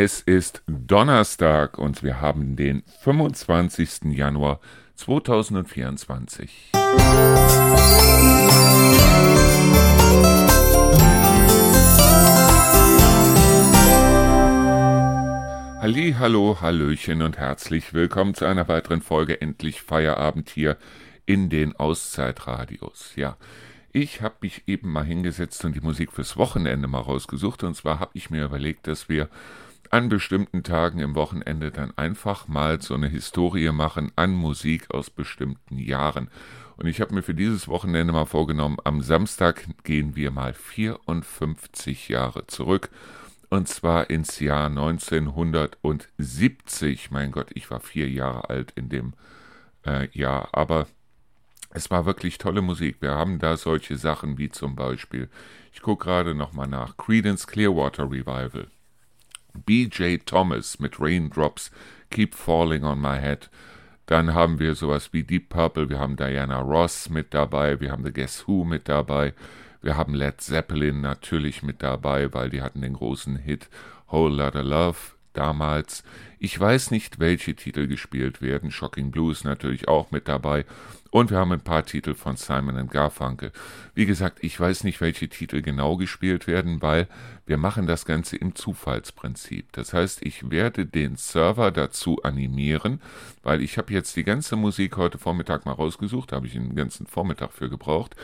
Es ist Donnerstag und wir haben den 25. Januar 2024. Halli, hallo, hallöchen und herzlich willkommen zu einer weiteren Folge Endlich Feierabend hier in den Auszeitradios. Ja, ich habe mich eben mal hingesetzt und die Musik fürs Wochenende mal rausgesucht und zwar habe ich mir überlegt, dass wir an bestimmten Tagen im Wochenende dann einfach mal so eine Historie machen an Musik aus bestimmten Jahren. Und ich habe mir für dieses Wochenende mal vorgenommen, am Samstag gehen wir mal 54 Jahre zurück. Und zwar ins Jahr 1970. Mein Gott, ich war vier Jahre alt in dem äh, Jahr. Aber es war wirklich tolle Musik. Wir haben da solche Sachen wie zum Beispiel, ich gucke gerade nochmal nach, Credence Clearwater Revival. B.J. Thomas mit Raindrops Keep Falling on My Head. Dann haben wir sowas wie Deep Purple, wir haben Diana Ross mit dabei, wir haben The Guess Who mit dabei, wir haben Led Zeppelin natürlich mit dabei, weil die hatten den großen Hit Whole Lotta Love damals. Ich weiß nicht, welche Titel gespielt werden. Shocking Blues natürlich auch mit dabei. Und wir haben ein paar Titel von Simon Garfunkel. Wie gesagt, ich weiß nicht, welche Titel genau gespielt werden, weil wir machen das Ganze im Zufallsprinzip. Das heißt, ich werde den Server dazu animieren, weil ich habe jetzt die ganze Musik heute Vormittag mal rausgesucht, habe ich den ganzen Vormittag für gebraucht,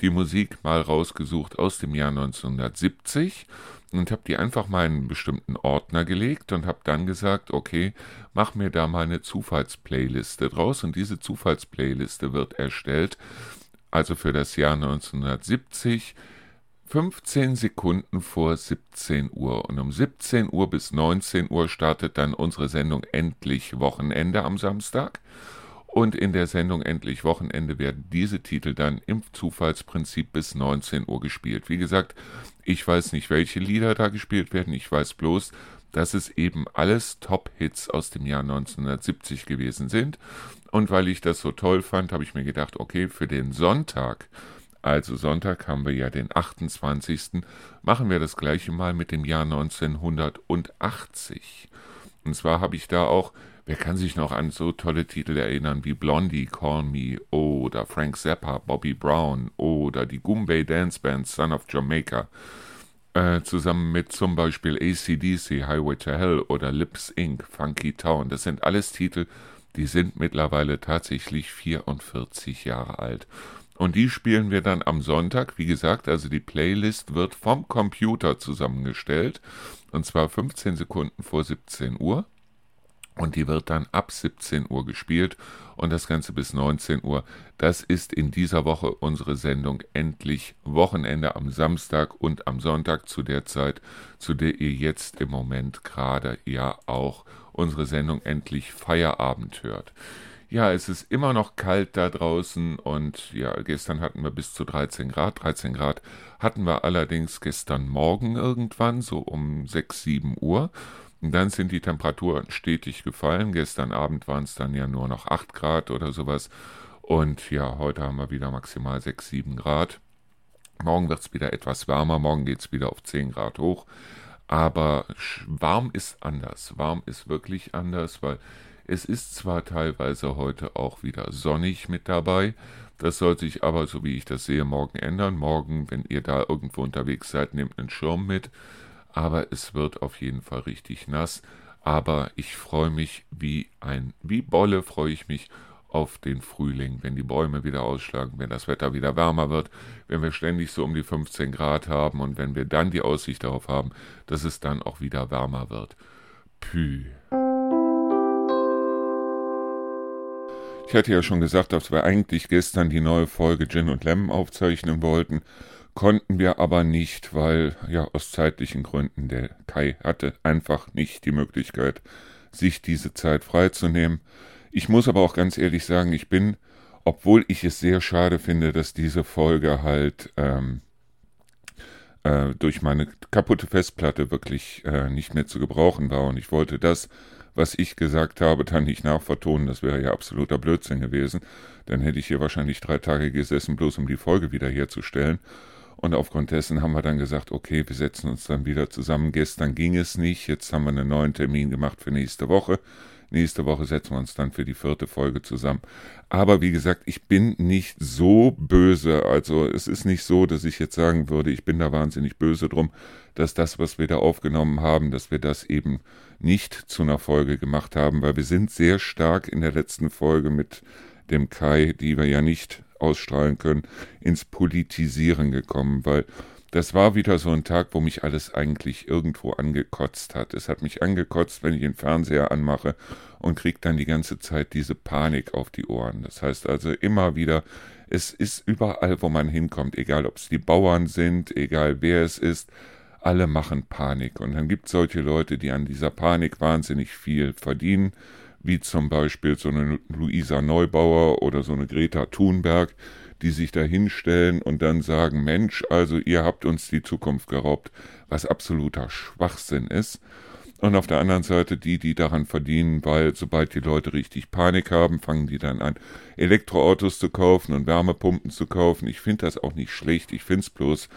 die Musik mal rausgesucht aus dem Jahr 1970 und habe die einfach mal in einen bestimmten Ordner gelegt und habe dann gesagt, okay, mach mir da mal eine Zufallsplayliste draus und diese Zufallsplayliste wird erstellt, also für das Jahr 1970, 15 Sekunden vor 17 Uhr. Und um 17 Uhr bis 19 Uhr startet dann unsere Sendung Endlich Wochenende am Samstag. Und in der Sendung Endlich Wochenende werden diese Titel dann im Zufallsprinzip bis 19 Uhr gespielt. Wie gesagt, ich weiß nicht, welche Lieder da gespielt werden. Ich weiß bloß, dass es eben alles Top-Hits aus dem Jahr 1970 gewesen sind. Und weil ich das so toll fand, habe ich mir gedacht, okay, für den Sonntag, also Sonntag haben wir ja den 28., machen wir das gleiche mal mit dem Jahr 1980. Und zwar habe ich da auch Wer kann sich noch an so tolle Titel erinnern wie Blondie, Call Me oder Frank Zappa, Bobby Brown oder die Goombay Dance Band Son of Jamaica äh, zusammen mit zum Beispiel ACDC, Highway to Hell oder Lips Inc., Funky Town. Das sind alles Titel, die sind mittlerweile tatsächlich 44 Jahre alt. Und die spielen wir dann am Sonntag. Wie gesagt, also die Playlist wird vom Computer zusammengestellt. Und zwar 15 Sekunden vor 17 Uhr und die wird dann ab 17 Uhr gespielt und das Ganze bis 19 Uhr. Das ist in dieser Woche unsere Sendung endlich Wochenende am Samstag und am Sonntag zu der Zeit, zu der ihr jetzt im Moment gerade ja auch unsere Sendung endlich Feierabend hört. Ja, es ist immer noch kalt da draußen und ja, gestern hatten wir bis zu 13 Grad. 13 Grad hatten wir allerdings gestern Morgen irgendwann, so um 6, 7 Uhr. Und dann sind die Temperaturen stetig gefallen. Gestern Abend waren es dann ja nur noch 8 Grad oder sowas. Und ja, heute haben wir wieder maximal 6, 7 Grad. Morgen wird es wieder etwas wärmer. Morgen geht es wieder auf 10 Grad hoch. Aber warm ist anders. Warm ist wirklich anders, weil es ist zwar teilweise heute auch wieder sonnig mit dabei. Das soll sich aber, so wie ich das sehe, morgen ändern. Morgen, wenn ihr da irgendwo unterwegs seid, nehmt einen Schirm mit aber es wird auf jeden Fall richtig nass. Aber ich freue mich wie ein, wie Bolle freue ich mich auf den Frühling, wenn die Bäume wieder ausschlagen, wenn das Wetter wieder wärmer wird, wenn wir ständig so um die 15 Grad haben und wenn wir dann die Aussicht darauf haben, dass es dann auch wieder wärmer wird. Pü. Ich hatte ja schon gesagt, dass wir eigentlich gestern die neue Folge Gin und Lemon aufzeichnen wollten konnten wir aber nicht, weil ja aus zeitlichen Gründen der Kai hatte einfach nicht die Möglichkeit, sich diese Zeit freizunehmen. Ich muss aber auch ganz ehrlich sagen, ich bin, obwohl ich es sehr schade finde, dass diese Folge halt ähm, äh, durch meine kaputte Festplatte wirklich äh, nicht mehr zu gebrauchen war und ich wollte das, was ich gesagt habe, dann nicht nachvertonen. Das wäre ja absoluter Blödsinn gewesen. Dann hätte ich hier wahrscheinlich drei Tage gesessen, bloß um die Folge wiederherzustellen. Und aufgrund dessen haben wir dann gesagt, okay, wir setzen uns dann wieder zusammen. Gestern ging es nicht, jetzt haben wir einen neuen Termin gemacht für nächste Woche. Nächste Woche setzen wir uns dann für die vierte Folge zusammen. Aber wie gesagt, ich bin nicht so böse. Also es ist nicht so, dass ich jetzt sagen würde, ich bin da wahnsinnig böse drum, dass das, was wir da aufgenommen haben, dass wir das eben nicht zu einer Folge gemacht haben, weil wir sind sehr stark in der letzten Folge mit dem Kai, die wir ja nicht ausstrahlen können, ins Politisieren gekommen, weil das war wieder so ein Tag, wo mich alles eigentlich irgendwo angekotzt hat. Es hat mich angekotzt, wenn ich den Fernseher anmache und kriege dann die ganze Zeit diese Panik auf die Ohren. Das heißt also immer wieder, es ist überall, wo man hinkommt, egal ob es die Bauern sind, egal wer es ist, alle machen Panik. Und dann gibt es solche Leute, die an dieser Panik wahnsinnig viel verdienen, wie zum Beispiel so eine Luisa Neubauer oder so eine Greta Thunberg, die sich da hinstellen und dann sagen, Mensch, also ihr habt uns die Zukunft geraubt, was absoluter Schwachsinn ist. Und auf der anderen Seite die, die daran verdienen, weil sobald die Leute richtig Panik haben, fangen die dann an, Elektroautos zu kaufen und Wärmepumpen zu kaufen. Ich finde das auch nicht schlecht. Ich finde es bloß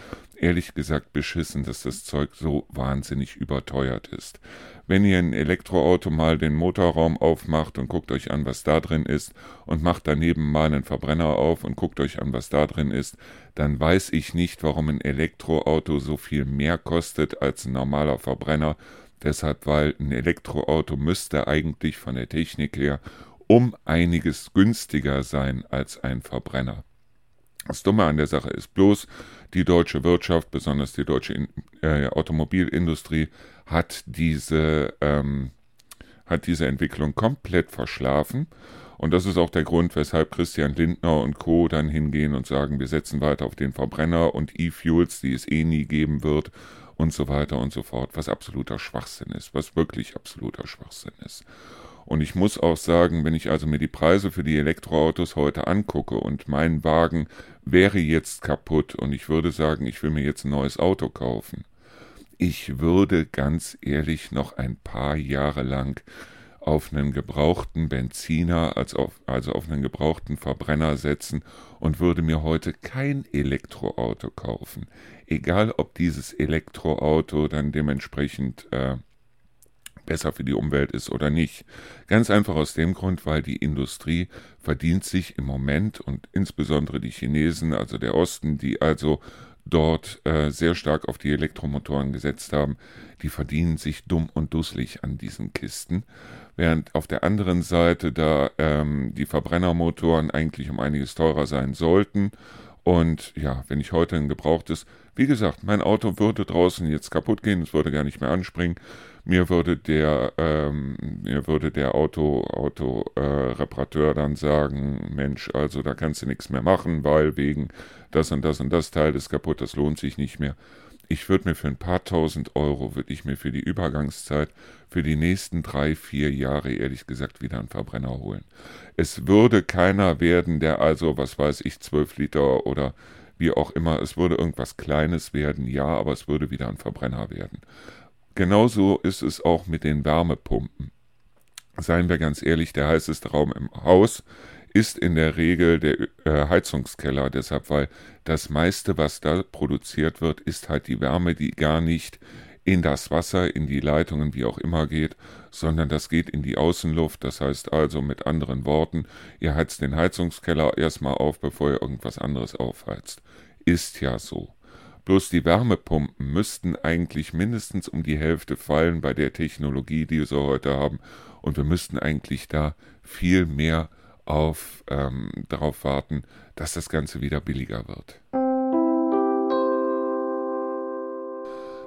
ehrlich gesagt beschissen, dass das Zeug so wahnsinnig überteuert ist. Wenn ihr ein Elektroauto mal den Motorraum aufmacht und guckt euch an, was da drin ist, und macht daneben mal einen Verbrenner auf und guckt euch an, was da drin ist, dann weiß ich nicht, warum ein Elektroauto so viel mehr kostet als ein normaler Verbrenner Deshalb, weil ein Elektroauto müsste eigentlich von der Technik her um einiges günstiger sein als ein Verbrenner. Das Dumme an der Sache ist bloß, die deutsche Wirtschaft, besonders die deutsche äh, Automobilindustrie, hat diese, ähm, hat diese Entwicklung komplett verschlafen. Und das ist auch der Grund, weshalb Christian Lindner und Co. dann hingehen und sagen, wir setzen weiter auf den Verbrenner und E-Fuels, die es eh nie geben wird und so weiter und so fort, was absoluter Schwachsinn ist, was wirklich absoluter Schwachsinn ist. Und ich muss auch sagen, wenn ich also mir die Preise für die Elektroautos heute angucke und mein Wagen wäre jetzt kaputt und ich würde sagen, ich will mir jetzt ein neues Auto kaufen, ich würde ganz ehrlich noch ein paar Jahre lang auf einen gebrauchten Benziner, als auf, also auf einen gebrauchten Verbrenner setzen und würde mir heute kein Elektroauto kaufen. Egal, ob dieses Elektroauto dann dementsprechend äh, besser für die Umwelt ist oder nicht. Ganz einfach aus dem Grund, weil die Industrie verdient sich im Moment und insbesondere die Chinesen, also der Osten, die also dort äh, sehr stark auf die Elektromotoren gesetzt haben, die verdienen sich dumm und dusselig an diesen Kisten, während auf der anderen Seite da ähm, die Verbrennermotoren eigentlich um einiges teurer sein sollten. Und ja, wenn ich heute ein gebrauchtes, wie gesagt, mein Auto würde draußen jetzt kaputt gehen, es würde gar nicht mehr anspringen. Mir würde der, ähm, mir würde der Auto, Auto äh, Reparateur dann sagen, Mensch, also da kannst du nichts mehr machen, weil wegen das und das und das Teil ist kaputt, das lohnt sich nicht mehr. Ich würde mir für ein paar tausend Euro, würde ich mir für die Übergangszeit, für die nächsten drei, vier Jahre ehrlich gesagt wieder einen Verbrenner holen. Es würde keiner werden, der also, was weiß ich, zwölf Liter oder wie auch immer, es würde irgendwas Kleines werden, ja, aber es würde wieder ein Verbrenner werden. Genauso ist es auch mit den Wärmepumpen. Seien wir ganz ehrlich, der heißeste Raum im Haus ist in der Regel der äh, Heizungskeller, deshalb, weil das meiste, was da produziert wird, ist halt die Wärme, die gar nicht in das Wasser, in die Leitungen, wie auch immer geht, sondern das geht in die Außenluft. Das heißt also mit anderen Worten, ihr heizt den Heizungskeller erstmal auf, bevor ihr irgendwas anderes aufheizt. Ist ja so. Bloß die Wärmepumpen müssten eigentlich mindestens um die Hälfte fallen bei der Technologie, die wir heute haben. Und wir müssten eigentlich da viel mehr auf, ähm, darauf warten, dass das Ganze wieder billiger wird.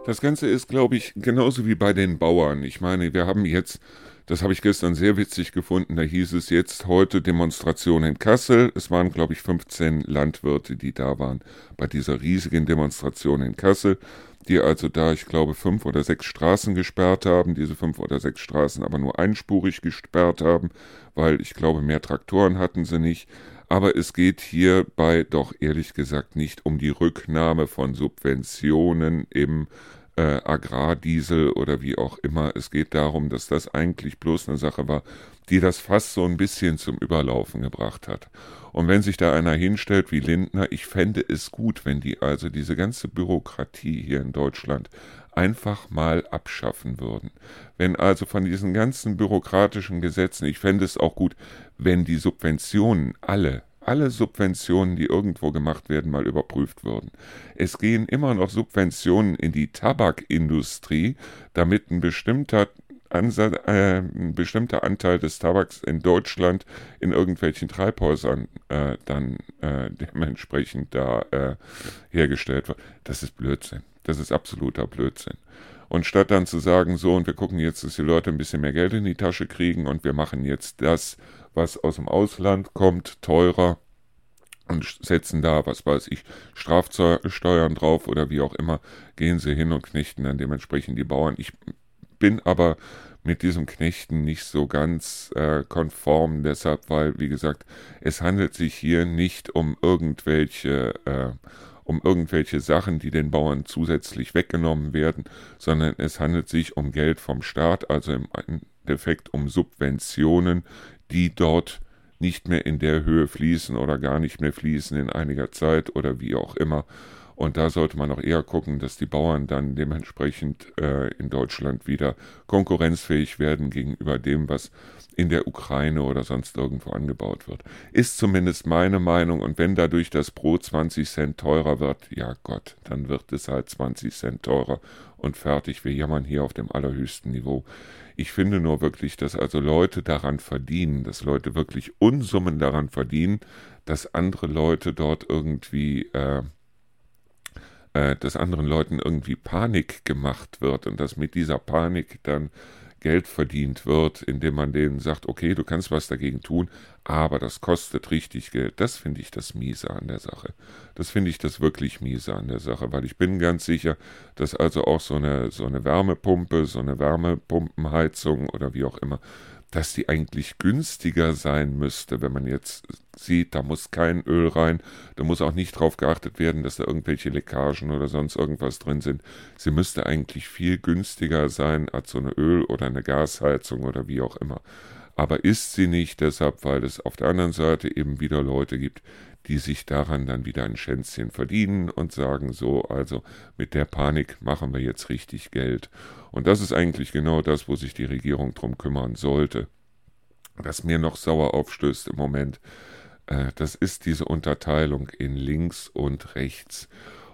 Das Ganze ist, glaube ich, genauso wie bei den Bauern. Ich meine, wir haben jetzt, das habe ich gestern sehr witzig gefunden, da hieß es jetzt heute Demonstration in Kassel. Es waren, glaube ich, 15 Landwirte, die da waren bei dieser riesigen Demonstration in Kassel, die also da, ich glaube, fünf oder sechs Straßen gesperrt haben, diese fünf oder sechs Straßen aber nur einspurig gesperrt haben, weil ich glaube, mehr Traktoren hatten sie nicht. Aber es geht hierbei doch ehrlich gesagt nicht um die Rücknahme von Subventionen im äh, Agrardiesel oder wie auch immer. Es geht darum, dass das eigentlich bloß eine Sache war, die das Fass so ein bisschen zum Überlaufen gebracht hat. Und wenn sich da einer hinstellt wie Lindner, ich fände es gut, wenn die also diese ganze Bürokratie hier in Deutschland einfach mal abschaffen würden. Wenn also von diesen ganzen bürokratischen Gesetzen, ich fände es auch gut, wenn die Subventionen alle alle Subventionen, die irgendwo gemacht werden, mal überprüft würden. Es gehen immer noch Subventionen in die Tabakindustrie, damit ein bestimmter Ansatz, äh, ein bestimmter Anteil des Tabaks in Deutschland in irgendwelchen Treibhäusern äh, dann äh, dementsprechend da äh, hergestellt wird. Das ist Blödsinn. Das ist absoluter Blödsinn. Und statt dann zu sagen, so, und wir gucken jetzt, dass die Leute ein bisschen mehr Geld in die Tasche kriegen und wir machen jetzt das, was aus dem Ausland kommt, teurer und setzen da, was weiß ich, Strafsteuern drauf oder wie auch immer, gehen sie hin und knechten dann dementsprechend die Bauern. Ich bin aber mit diesem Knechten nicht so ganz äh, konform, deshalb, weil, wie gesagt, es handelt sich hier nicht um irgendwelche, äh, um irgendwelche Sachen, die den Bauern zusätzlich weggenommen werden, sondern es handelt sich um Geld vom Staat, also im Endeffekt um Subventionen, die dort nicht mehr in der Höhe fließen oder gar nicht mehr fließen in einiger Zeit oder wie auch immer. Und da sollte man auch eher gucken, dass die Bauern dann dementsprechend äh, in Deutschland wieder konkurrenzfähig werden gegenüber dem, was in der Ukraine oder sonst irgendwo angebaut wird. Ist zumindest meine Meinung. Und wenn dadurch das Brot 20 Cent teurer wird, ja Gott, dann wird es halt 20 Cent teurer und fertig. Wir jammern hier auf dem allerhöchsten Niveau. Ich finde nur wirklich, dass also Leute daran verdienen, dass Leute wirklich Unsummen daran verdienen, dass andere Leute dort irgendwie äh, äh, dass anderen Leuten irgendwie Panik gemacht wird und dass mit dieser Panik dann Geld verdient wird, indem man denen sagt, okay, du kannst was dagegen tun, aber das kostet richtig Geld. Das finde ich das Miese an der Sache. Das finde ich das wirklich Miese an der Sache, weil ich bin ganz sicher, dass also auch so eine, so eine Wärmepumpe, so eine Wärmepumpenheizung oder wie auch immer, dass die eigentlich günstiger sein müsste, wenn man jetzt sieht, da muss kein Öl rein, da muss auch nicht darauf geachtet werden, dass da irgendwelche Leckagen oder sonst irgendwas drin sind. Sie müsste eigentlich viel günstiger sein als so eine Öl- oder eine Gasheizung oder wie auch immer. Aber ist sie nicht, deshalb, weil es auf der anderen Seite eben wieder Leute gibt, die sich daran dann wieder ein Schänzchen verdienen und sagen so, also mit der Panik machen wir jetzt richtig Geld. Und das ist eigentlich genau das, wo sich die Regierung drum kümmern sollte. Was mir noch sauer aufstößt im Moment, äh, das ist diese Unterteilung in links und rechts.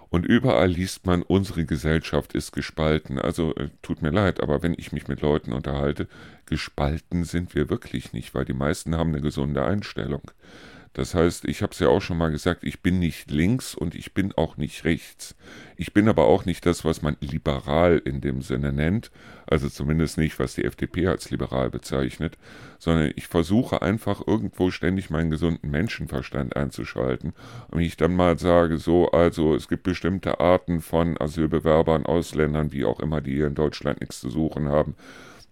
Und überall liest man, unsere Gesellschaft ist gespalten. Also äh, tut mir leid, aber wenn ich mich mit Leuten unterhalte, gespalten sind wir wirklich nicht, weil die meisten haben eine gesunde Einstellung. Das heißt, ich habe es ja auch schon mal gesagt, ich bin nicht links und ich bin auch nicht rechts. Ich bin aber auch nicht das, was man liberal in dem Sinne nennt, also zumindest nicht, was die FDP als liberal bezeichnet, sondern ich versuche einfach irgendwo ständig meinen gesunden Menschenverstand einzuschalten. Und wenn ich dann mal sage, so, also es gibt bestimmte Arten von Asylbewerbern, Ausländern, wie auch immer, die hier in Deutschland nichts zu suchen haben,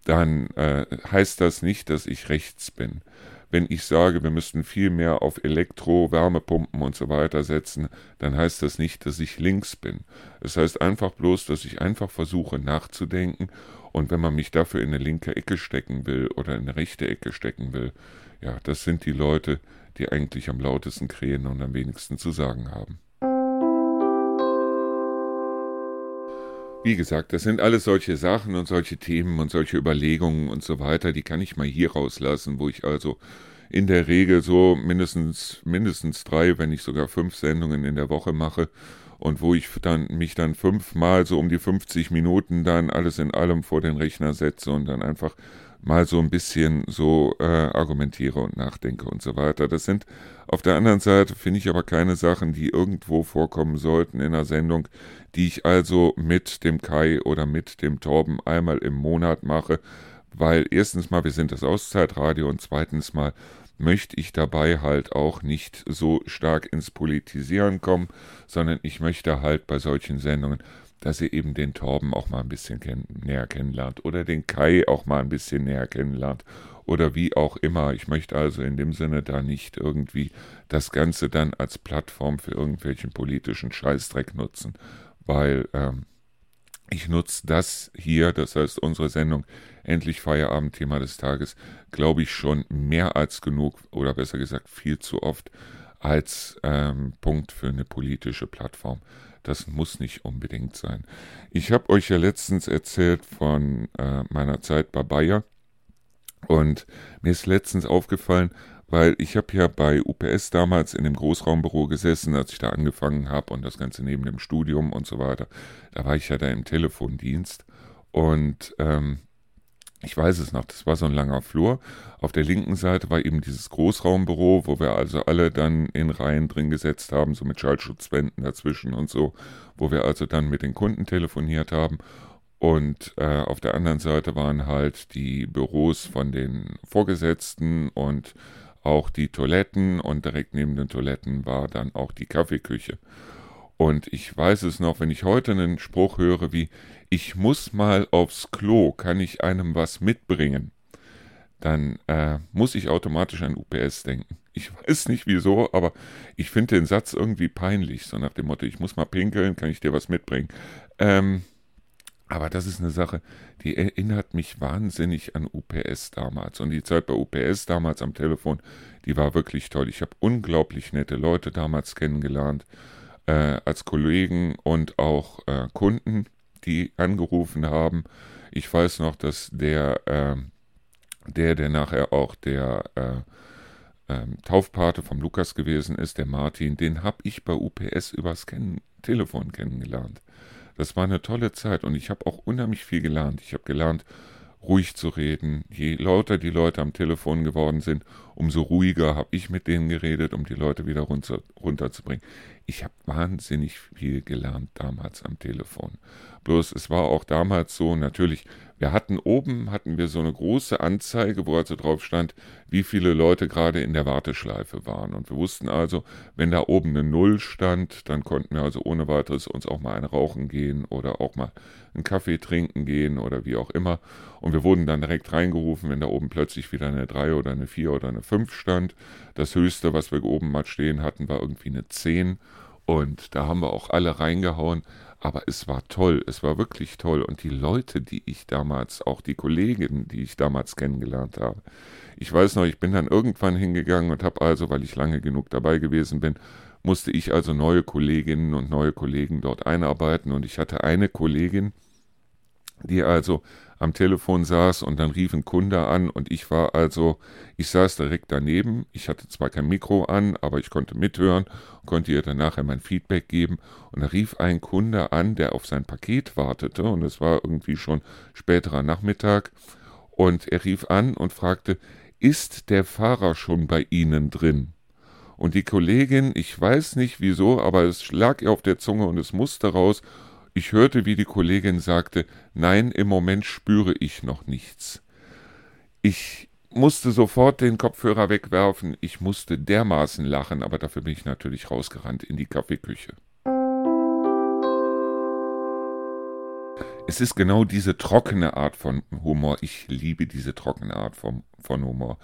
dann äh, heißt das nicht, dass ich rechts bin wenn ich sage, wir müssten viel mehr auf Elektro, Wärmepumpen und so weiter setzen, dann heißt das nicht, dass ich links bin. Es heißt einfach bloß, dass ich einfach versuche nachzudenken und wenn man mich dafür in eine linke Ecke stecken will oder in eine rechte Ecke stecken will, ja, das sind die Leute, die eigentlich am lautesten krähen und am wenigsten zu sagen haben. Wie gesagt, das sind alles solche Sachen und solche Themen und solche Überlegungen und so weiter, die kann ich mal hier rauslassen, wo ich also in der Regel so mindestens, mindestens drei, wenn nicht sogar fünf Sendungen in der Woche mache und wo ich dann mich dann fünfmal so um die 50 Minuten dann alles in allem vor den Rechner setze und dann einfach mal so ein bisschen so äh, argumentiere und nachdenke und so weiter. Das sind auf der anderen Seite, finde ich aber keine Sachen, die irgendwo vorkommen sollten in einer Sendung, die ich also mit dem Kai oder mit dem Torben einmal im Monat mache, weil erstens mal, wir sind das Auszeitradio und zweitens mal möchte ich dabei halt auch nicht so stark ins Politisieren kommen, sondern ich möchte halt bei solchen Sendungen dass ihr eben den Torben auch mal ein bisschen kenn näher kennenlernt oder den Kai auch mal ein bisschen näher kennenlernt oder wie auch immer. Ich möchte also in dem Sinne da nicht irgendwie das Ganze dann als Plattform für irgendwelchen politischen Scheißdreck nutzen, weil ähm, ich nutze das hier, das heißt unsere Sendung Endlich Feierabend, Thema des Tages, glaube ich schon mehr als genug oder besser gesagt viel zu oft als ähm, Punkt für eine politische Plattform. Das muss nicht unbedingt sein. Ich habe euch ja letztens erzählt von äh, meiner Zeit bei Bayer und mir ist letztens aufgefallen, weil ich habe ja bei UPS damals in dem Großraumbüro gesessen, als ich da angefangen habe und das Ganze neben dem Studium und so weiter. Da war ich ja da im Telefondienst und ähm, ich weiß es noch, das war so ein langer Flur. Auf der linken Seite war eben dieses Großraumbüro, wo wir also alle dann in Reihen drin gesetzt haben, so mit Schallschutzwänden dazwischen und so, wo wir also dann mit den Kunden telefoniert haben. Und äh, auf der anderen Seite waren halt die Büros von den Vorgesetzten und auch die Toiletten und direkt neben den Toiletten war dann auch die Kaffeeküche. Und ich weiß es noch, wenn ich heute einen Spruch höre wie, ich muss mal aufs Klo, kann ich einem was mitbringen, dann äh, muss ich automatisch an UPS denken. Ich weiß nicht wieso, aber ich finde den Satz irgendwie peinlich, so nach dem Motto, ich muss mal pinkeln, kann ich dir was mitbringen. Ähm, aber das ist eine Sache, die erinnert mich wahnsinnig an UPS damals. Und die Zeit bei UPS damals am Telefon, die war wirklich toll. Ich habe unglaublich nette Leute damals kennengelernt, äh, als Kollegen und auch äh, Kunden, die angerufen haben. Ich weiß noch, dass der, äh, der, der nachher auch der äh, ähm, Taufpate vom Lukas gewesen ist, der Martin, den habe ich bei UPS übers Kennen Telefon kennengelernt. Das war eine tolle Zeit und ich habe auch unheimlich viel gelernt. Ich habe gelernt, ruhig zu reden. Je lauter die Leute am Telefon geworden sind, umso ruhiger habe ich mit denen geredet, um die Leute wieder runter, runterzubringen. Ich habe wahnsinnig viel gelernt damals am Telefon. Bloß es war auch damals so, natürlich, wir hatten oben, hatten wir so eine große Anzeige, wo also drauf stand, wie viele Leute gerade in der Warteschleife waren. Und wir wussten also, wenn da oben eine Null stand, dann konnten wir also ohne weiteres uns auch mal ein Rauchen gehen oder auch mal einen Kaffee trinken gehen oder wie auch immer. Und wir wurden dann direkt reingerufen, wenn da oben plötzlich wieder eine 3 oder eine 4 oder eine 5 stand. Das höchste, was wir oben mal stehen hatten, war irgendwie eine 10. Und da haben wir auch alle reingehauen. Aber es war toll, es war wirklich toll. Und die Leute, die ich damals, auch die Kolleginnen, die ich damals kennengelernt habe. Ich weiß noch, ich bin dann irgendwann hingegangen und habe also, weil ich lange genug dabei gewesen bin, musste ich also neue Kolleginnen und neue Kollegen dort einarbeiten. Und ich hatte eine Kollegin, die also am Telefon saß und dann rief ein Kunde an und ich war also, ich saß direkt daneben. Ich hatte zwar kein Mikro an, aber ich konnte mithören, konnte ihr dann nachher mein Feedback geben und da rief ein Kunde an, der auf sein Paket wartete und es war irgendwie schon späterer Nachmittag und er rief an und fragte, ist der Fahrer schon bei Ihnen drin? Und die Kollegin, ich weiß nicht wieso, aber es lag ihr auf der Zunge und es musste raus ich hörte, wie die Kollegin sagte, nein, im Moment spüre ich noch nichts. Ich musste sofort den Kopfhörer wegwerfen, ich musste dermaßen lachen, aber dafür bin ich natürlich rausgerannt in die Kaffeeküche. Es ist genau diese trockene Art von Humor. Ich liebe diese trockene Art von, von Humor.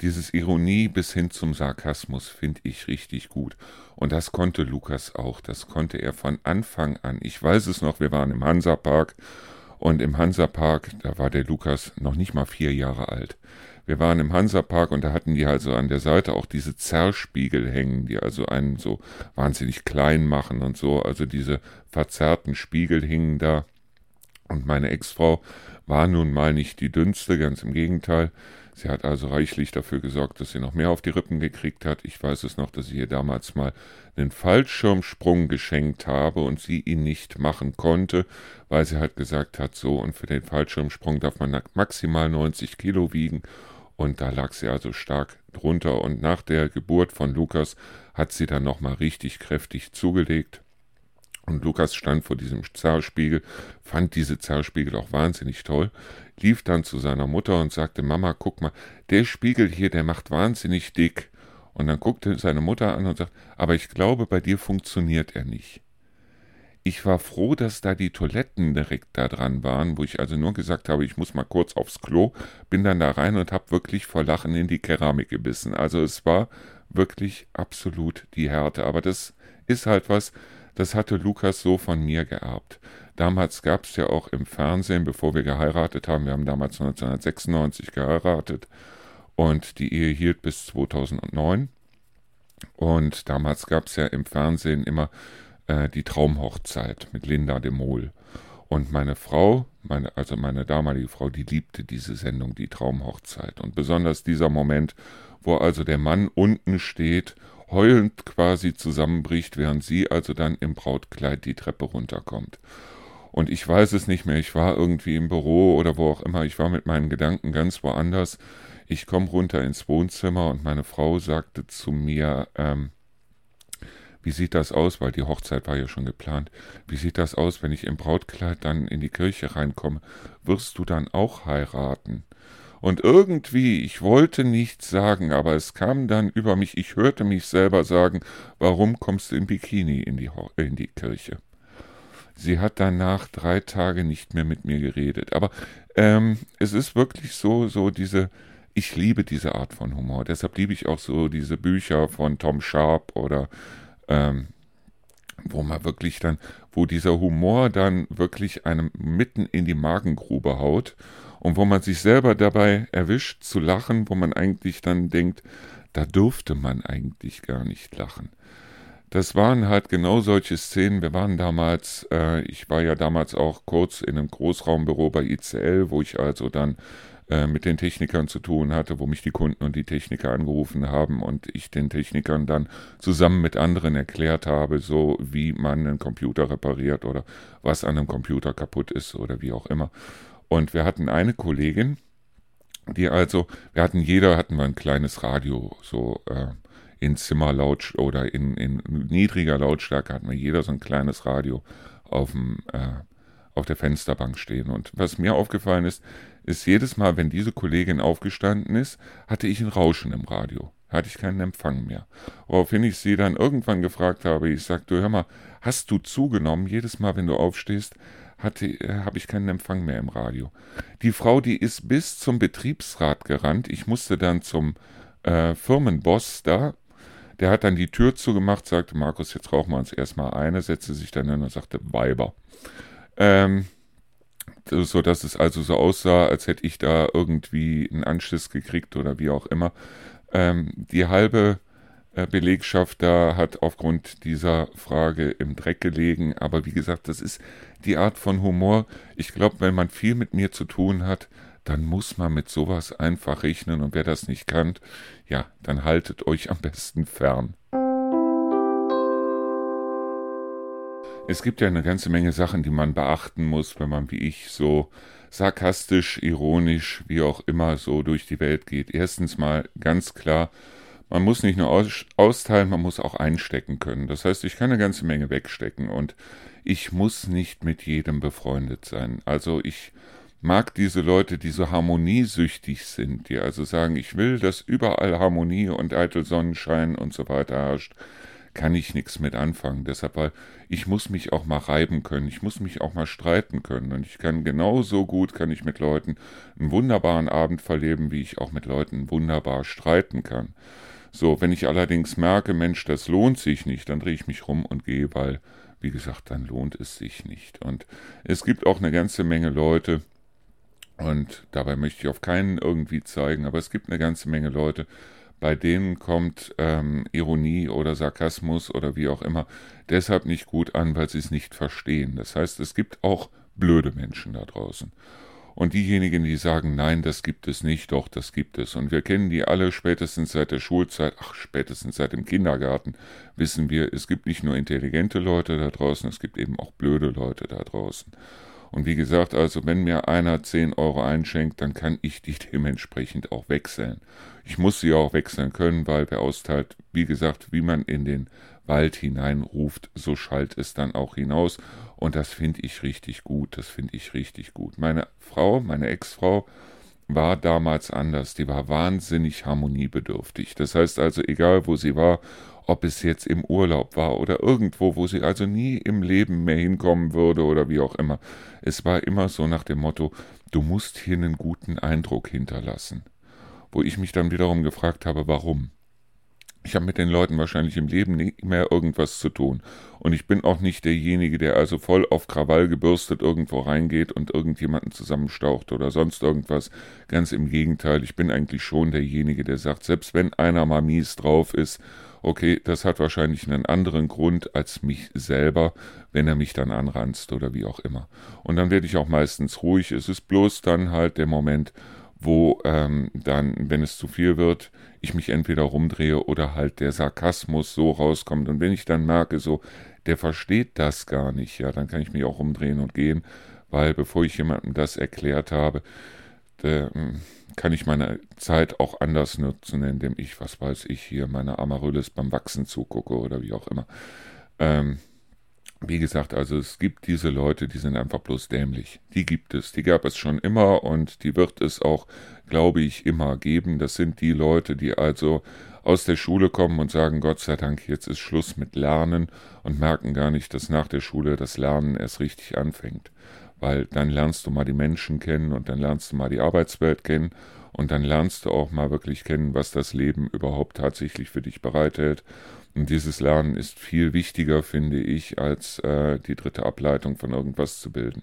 Dieses Ironie bis hin zum Sarkasmus finde ich richtig gut. Und das konnte Lukas auch. Das konnte er von Anfang an. Ich weiß es noch, wir waren im Hansapark und im Hansapark, da war der Lukas noch nicht mal vier Jahre alt. Wir waren im Hansapark und da hatten die also an der Seite auch diese Zerrspiegel hängen, die also einen so wahnsinnig klein machen und so. Also diese verzerrten Spiegel hingen da. Und meine Ex-Frau war nun mal nicht die dünnste, ganz im Gegenteil. Sie hat also reichlich dafür gesorgt, dass sie noch mehr auf die Rippen gekriegt hat. Ich weiß es noch, dass ich ihr damals mal einen Fallschirmsprung geschenkt habe und sie ihn nicht machen konnte, weil sie halt gesagt hat, so und für den Fallschirmsprung darf man maximal 90 Kilo wiegen. Und da lag sie also stark drunter. Und nach der Geburt von Lukas hat sie dann nochmal richtig kräftig zugelegt. Und Lukas stand vor diesem Zerrspiegel, fand diese Zerrspiegel auch wahnsinnig toll, lief dann zu seiner Mutter und sagte, Mama, guck mal, der Spiegel hier, der macht wahnsinnig dick. Und dann guckte seine Mutter an und sagte, aber ich glaube, bei dir funktioniert er nicht. Ich war froh, dass da die Toiletten direkt da dran waren, wo ich also nur gesagt habe, ich muss mal kurz aufs Klo, bin dann da rein und habe wirklich vor Lachen in die Keramik gebissen. Also es war wirklich absolut die Härte. Aber das ist halt was, das hatte Lukas so von mir geerbt. Damals gab es ja auch im Fernsehen, bevor wir geheiratet haben, wir haben damals 1996 geheiratet und die Ehe hielt bis 2009. Und damals gab es ja im Fernsehen immer äh, die Traumhochzeit mit Linda de Mol. Und meine Frau, meine, also meine damalige Frau, die liebte diese Sendung, die Traumhochzeit. Und besonders dieser Moment, wo also der Mann unten steht, heulend quasi zusammenbricht, während sie also dann im Brautkleid die Treppe runterkommt. Und ich weiß es nicht mehr, ich war irgendwie im Büro oder wo auch immer, ich war mit meinen Gedanken ganz woanders. Ich komme runter ins Wohnzimmer und meine Frau sagte zu mir, ähm, wie sieht das aus, weil die Hochzeit war ja schon geplant, wie sieht das aus, wenn ich im Brautkleid dann in die Kirche reinkomme? Wirst du dann auch heiraten? Und irgendwie, ich wollte nichts sagen, aber es kam dann über mich, ich hörte mich selber sagen, warum kommst du im Bikini in die, in die Kirche? Sie hat danach drei Tage nicht mehr mit mir geredet. Aber ähm, es ist wirklich so, so diese, ich liebe diese Art von Humor. Deshalb liebe ich auch so diese Bücher von Tom Sharp oder ähm, wo man wirklich dann, wo dieser Humor dann wirklich einem mitten in die Magengrube haut und wo man sich selber dabei erwischt zu lachen, wo man eigentlich dann denkt, da dürfte man eigentlich gar nicht lachen. Das waren halt genau solche Szenen. Wir waren damals, äh, ich war ja damals auch kurz in einem Großraumbüro bei ICL, wo ich also dann äh, mit den Technikern zu tun hatte, wo mich die Kunden und die Techniker angerufen haben und ich den Technikern dann zusammen mit anderen erklärt habe, so wie man einen Computer repariert oder was an einem Computer kaputt ist oder wie auch immer. Und wir hatten eine Kollegin, die also, wir hatten jeder hatten wir ein kleines Radio, so äh, in Zimmerlaut oder in, in niedriger Lautstärke hatten wir jeder so ein kleines Radio auf dem äh, auf der Fensterbank stehen. Und was mir aufgefallen ist, ist jedes Mal, wenn diese Kollegin aufgestanden ist, hatte ich ein Rauschen im Radio. Hatte ich keinen Empfang mehr. Woraufhin ich sie dann irgendwann gefragt habe, ich sagte, hör mal, hast du zugenommen? Jedes Mal, wenn du aufstehst, äh, habe ich keinen Empfang mehr im Radio. Die Frau, die ist bis zum Betriebsrat gerannt. Ich musste dann zum äh, Firmenboss da. Der hat dann die Tür zugemacht, sagte, Markus, jetzt rauchen wir uns erstmal eine, setzte sich dann hin und sagte, Weiber. Ähm, so dass es also so aussah, als hätte ich da irgendwie einen Anschiss gekriegt oder wie auch immer. Ähm, die halbe Belegschaft da hat aufgrund dieser Frage im Dreck gelegen, aber wie gesagt, das ist die Art von Humor. Ich glaube, wenn man viel mit mir zu tun hat, dann muss man mit sowas einfach rechnen und wer das nicht kann, ja, dann haltet euch am besten fern. Es gibt ja eine ganze Menge Sachen, die man beachten muss, wenn man wie ich so sarkastisch, ironisch, wie auch immer so durch die Welt geht. Erstens mal ganz klar, man muss nicht nur aus, austeilen, man muss auch einstecken können. Das heißt, ich kann eine ganze Menge wegstecken und ich muss nicht mit jedem befreundet sein. Also ich mag diese Leute, die so harmoniesüchtig sind, die also sagen, ich will, dass überall Harmonie und eitel Sonnenschein und so weiter herrscht kann ich nichts mit anfangen. Deshalb, weil ich muss mich auch mal reiben können, ich muss mich auch mal streiten können. Und ich kann genauso gut, kann ich mit Leuten einen wunderbaren Abend verleben, wie ich auch mit Leuten wunderbar streiten kann. So, wenn ich allerdings merke, Mensch, das lohnt sich nicht, dann drehe ich mich rum und gehe, weil, wie gesagt, dann lohnt es sich nicht. Und es gibt auch eine ganze Menge Leute, und dabei möchte ich auf keinen irgendwie zeigen, aber es gibt eine ganze Menge Leute, bei denen kommt ähm, Ironie oder Sarkasmus oder wie auch immer deshalb nicht gut an, weil sie es nicht verstehen. Das heißt, es gibt auch blöde Menschen da draußen. Und diejenigen, die sagen, nein, das gibt es nicht, doch, das gibt es. Und wir kennen die alle spätestens seit der Schulzeit, ach, spätestens seit dem Kindergarten, wissen wir, es gibt nicht nur intelligente Leute da draußen, es gibt eben auch blöde Leute da draußen. Und wie gesagt, also wenn mir einer 10 Euro einschenkt, dann kann ich die dementsprechend auch wechseln. Ich muss sie auch wechseln können, weil wer austeilt, wie gesagt, wie man in den Wald hineinruft, so schallt es dann auch hinaus. Und das finde ich richtig gut, das finde ich richtig gut. Meine Frau, meine Ex-Frau, war damals anders. Die war wahnsinnig harmoniebedürftig. Das heißt also, egal wo sie war, ob es jetzt im Urlaub war oder irgendwo, wo sie also nie im Leben mehr hinkommen würde oder wie auch immer. Es war immer so nach dem Motto, du musst hier einen guten Eindruck hinterlassen. Wo ich mich dann wiederum gefragt habe, warum. Ich habe mit den Leuten wahrscheinlich im Leben nicht mehr irgendwas zu tun. Und ich bin auch nicht derjenige, der also voll auf Krawall gebürstet irgendwo reingeht und irgendjemanden zusammenstaucht oder sonst irgendwas. Ganz im Gegenteil, ich bin eigentlich schon derjenige, der sagt, selbst wenn einer mal mies drauf ist, okay, das hat wahrscheinlich einen anderen Grund als mich selber, wenn er mich dann anranzt oder wie auch immer. Und dann werde ich auch meistens ruhig. Es ist bloß dann halt der Moment, wo ähm, dann, wenn es zu viel wird, ich mich entweder rumdrehe oder halt der Sarkasmus so rauskommt. Und wenn ich dann merke, so, der versteht das gar nicht, ja, dann kann ich mich auch umdrehen und gehen, weil bevor ich jemandem das erklärt habe, der, hm, kann ich meine Zeit auch anders nutzen, indem ich, was weiß ich, hier meine Amaryllis beim Wachsen zugucke oder wie auch immer. Ähm, wie gesagt, also es gibt diese Leute, die sind einfach bloß dämlich. Die gibt es. Die gab es schon immer und die wird es auch, glaube ich, immer geben. Das sind die Leute, die also aus der Schule kommen und sagen, Gott sei Dank, jetzt ist Schluss mit Lernen und merken gar nicht, dass nach der Schule das Lernen erst richtig anfängt. Weil dann lernst du mal die Menschen kennen und dann lernst du mal die Arbeitswelt kennen und dann lernst du auch mal wirklich kennen, was das Leben überhaupt tatsächlich für dich bereithält. Und dieses Lernen ist viel wichtiger, finde ich, als äh, die dritte Ableitung von irgendwas zu bilden.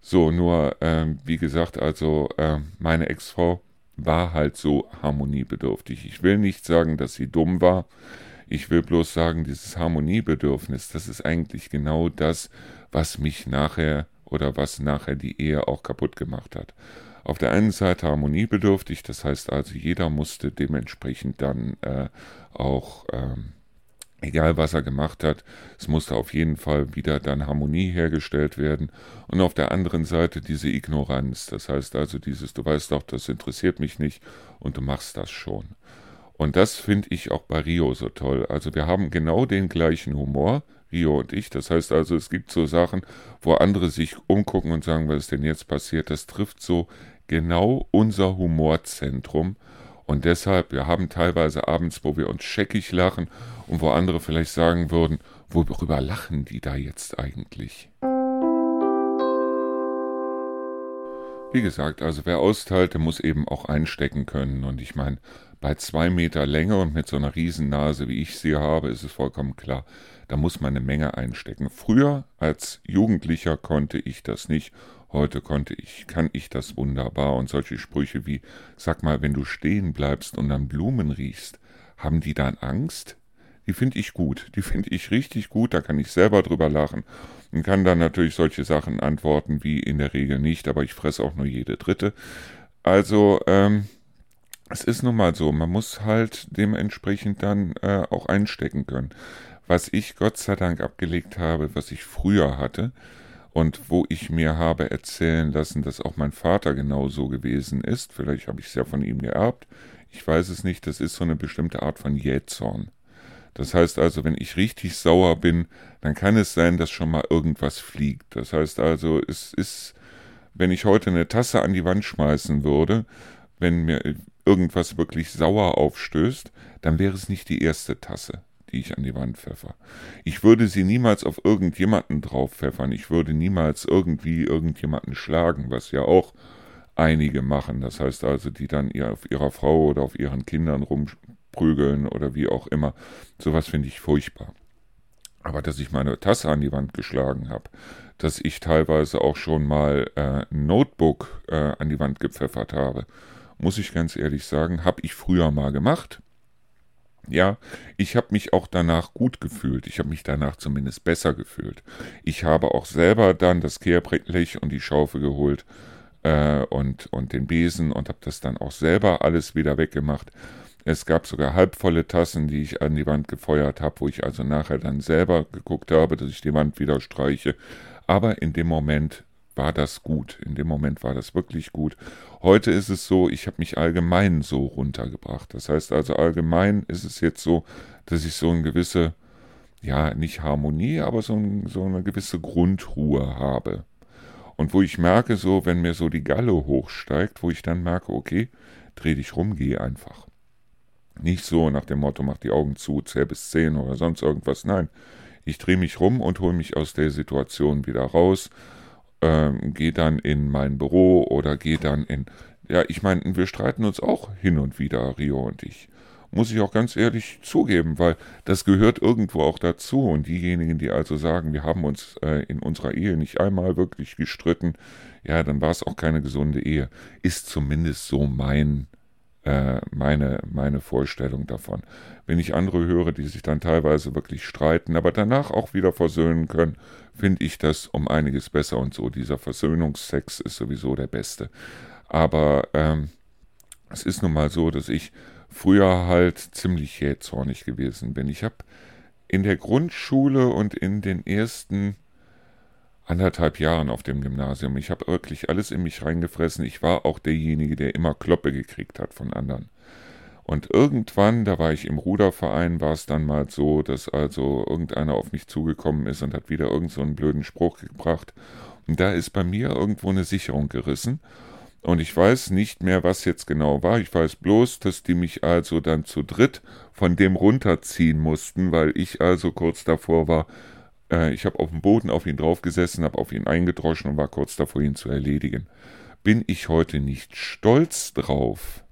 So, nur, äh, wie gesagt, also äh, meine Ex-Frau war halt so harmoniebedürftig. Ich will nicht sagen, dass sie dumm war. Ich will bloß sagen, dieses Harmoniebedürfnis, das ist eigentlich genau das, was mich nachher oder was nachher die Ehe auch kaputt gemacht hat. Auf der einen Seite harmoniebedürftig, das heißt also, jeder musste dementsprechend dann äh, auch ähm, egal was er gemacht hat, es musste auf jeden Fall wieder dann Harmonie hergestellt werden. Und auf der anderen Seite diese Ignoranz, das heißt also dieses, du weißt doch, das interessiert mich nicht und du machst das schon. Und das finde ich auch bei Rio so toll. Also wir haben genau den gleichen Humor, Rio und ich. Das heißt also, es gibt so Sachen, wo andere sich umgucken und sagen, was ist denn jetzt passiert. Das trifft so genau unser Humorzentrum. Und deshalb, wir haben teilweise abends, wo wir uns scheckig lachen und wo andere vielleicht sagen würden, worüber lachen die da jetzt eigentlich? Wie gesagt, also wer austeilt, der muss eben auch einstecken können. Und ich meine, bei zwei Meter Länge und mit so einer Riesennase, wie ich sie habe, ist es vollkommen klar, da muss man eine Menge einstecken. Früher als Jugendlicher konnte ich das nicht. Heute konnte ich, kann ich das wunderbar. Und solche Sprüche wie, sag mal, wenn du stehen bleibst und an Blumen riechst, haben die dann Angst? Die finde ich gut. Die finde ich richtig gut. Da kann ich selber drüber lachen und kann dann natürlich solche Sachen antworten wie in der Regel nicht, aber ich fresse auch nur jede dritte. Also, ähm, es ist nun mal so, man muss halt dementsprechend dann äh, auch einstecken können. Was ich Gott sei Dank abgelegt habe, was ich früher hatte und wo ich mir habe erzählen lassen, dass auch mein Vater genau so gewesen ist, vielleicht habe ich es ja von ihm geerbt, ich weiß es nicht, das ist so eine bestimmte Art von Jähzorn. Das heißt also, wenn ich richtig sauer bin, dann kann es sein, dass schon mal irgendwas fliegt. Das heißt also, es ist, wenn ich heute eine Tasse an die Wand schmeißen würde, wenn mir irgendwas wirklich sauer aufstößt, dann wäre es nicht die erste Tasse, die ich an die Wand pfeffer. Ich würde sie niemals auf irgendjemanden drauf pfeffern. Ich würde niemals irgendwie irgendjemanden schlagen, was ja auch einige machen. Das heißt also, die dann ihr auf ihrer Frau oder auf ihren Kindern rumprügeln oder wie auch immer. Sowas finde ich furchtbar. Aber dass ich meine Tasse an die Wand geschlagen habe, dass ich teilweise auch schon mal äh, ein Notebook äh, an die Wand gepfeffert habe, muss ich ganz ehrlich sagen, habe ich früher mal gemacht. Ja, ich habe mich auch danach gut gefühlt. Ich habe mich danach zumindest besser gefühlt. Ich habe auch selber dann das Kehrblech und die Schaufel geholt äh, und, und den Besen und habe das dann auch selber alles wieder weggemacht. Es gab sogar halbvolle Tassen, die ich an die Wand gefeuert habe, wo ich also nachher dann selber geguckt habe, dass ich die Wand wieder streiche. Aber in dem Moment war das gut. In dem Moment war das wirklich gut. Heute ist es so, ich habe mich allgemein so runtergebracht. Das heißt also allgemein ist es jetzt so, dass ich so eine gewisse, ja, nicht Harmonie, aber so, ein, so eine gewisse Grundruhe habe. Und wo ich merke, so, wenn mir so die Galle hochsteigt, wo ich dann merke, okay, dreh dich rum, geh einfach. Nicht so nach dem Motto, mach die Augen zu, zähl bis zehn oder sonst irgendwas. Nein, ich drehe mich rum und hole mich aus der Situation wieder raus ähm, gehe dann in mein Büro oder gehe dann in. Ja, ich meine, wir streiten uns auch hin und wieder, Rio und ich. muss ich auch ganz ehrlich zugeben, weil das gehört irgendwo auch dazu. Und diejenigen, die also sagen, wir haben uns äh, in unserer Ehe nicht einmal wirklich gestritten, ja, dann war es auch keine gesunde Ehe. Ist zumindest so mein äh, meine, meine Vorstellung davon. Wenn ich andere höre, die sich dann teilweise wirklich streiten, aber danach auch wieder versöhnen können, finde ich das um einiges besser und so. Dieser Versöhnungsex ist sowieso der beste. Aber ähm, es ist nun mal so, dass ich früher halt ziemlich jähzornig gewesen bin. Ich habe in der Grundschule und in den ersten anderthalb Jahren auf dem Gymnasium. Ich habe wirklich alles in mich reingefressen. Ich war auch derjenige, der immer Kloppe gekriegt hat von anderen. Und irgendwann, da war ich im Ruderverein, war es dann mal so, dass also irgendeiner auf mich zugekommen ist und hat wieder irgend so einen blöden Spruch gebracht. Und da ist bei mir irgendwo eine Sicherung gerissen. Und ich weiß nicht mehr, was jetzt genau war. Ich weiß bloß, dass die mich also dann zu dritt von dem runterziehen mussten, weil ich also kurz davor war, äh, ich habe auf dem Boden auf ihn draufgesessen, habe auf ihn eingedroschen und war kurz davor, ihn zu erledigen. Bin ich heute nicht stolz drauf?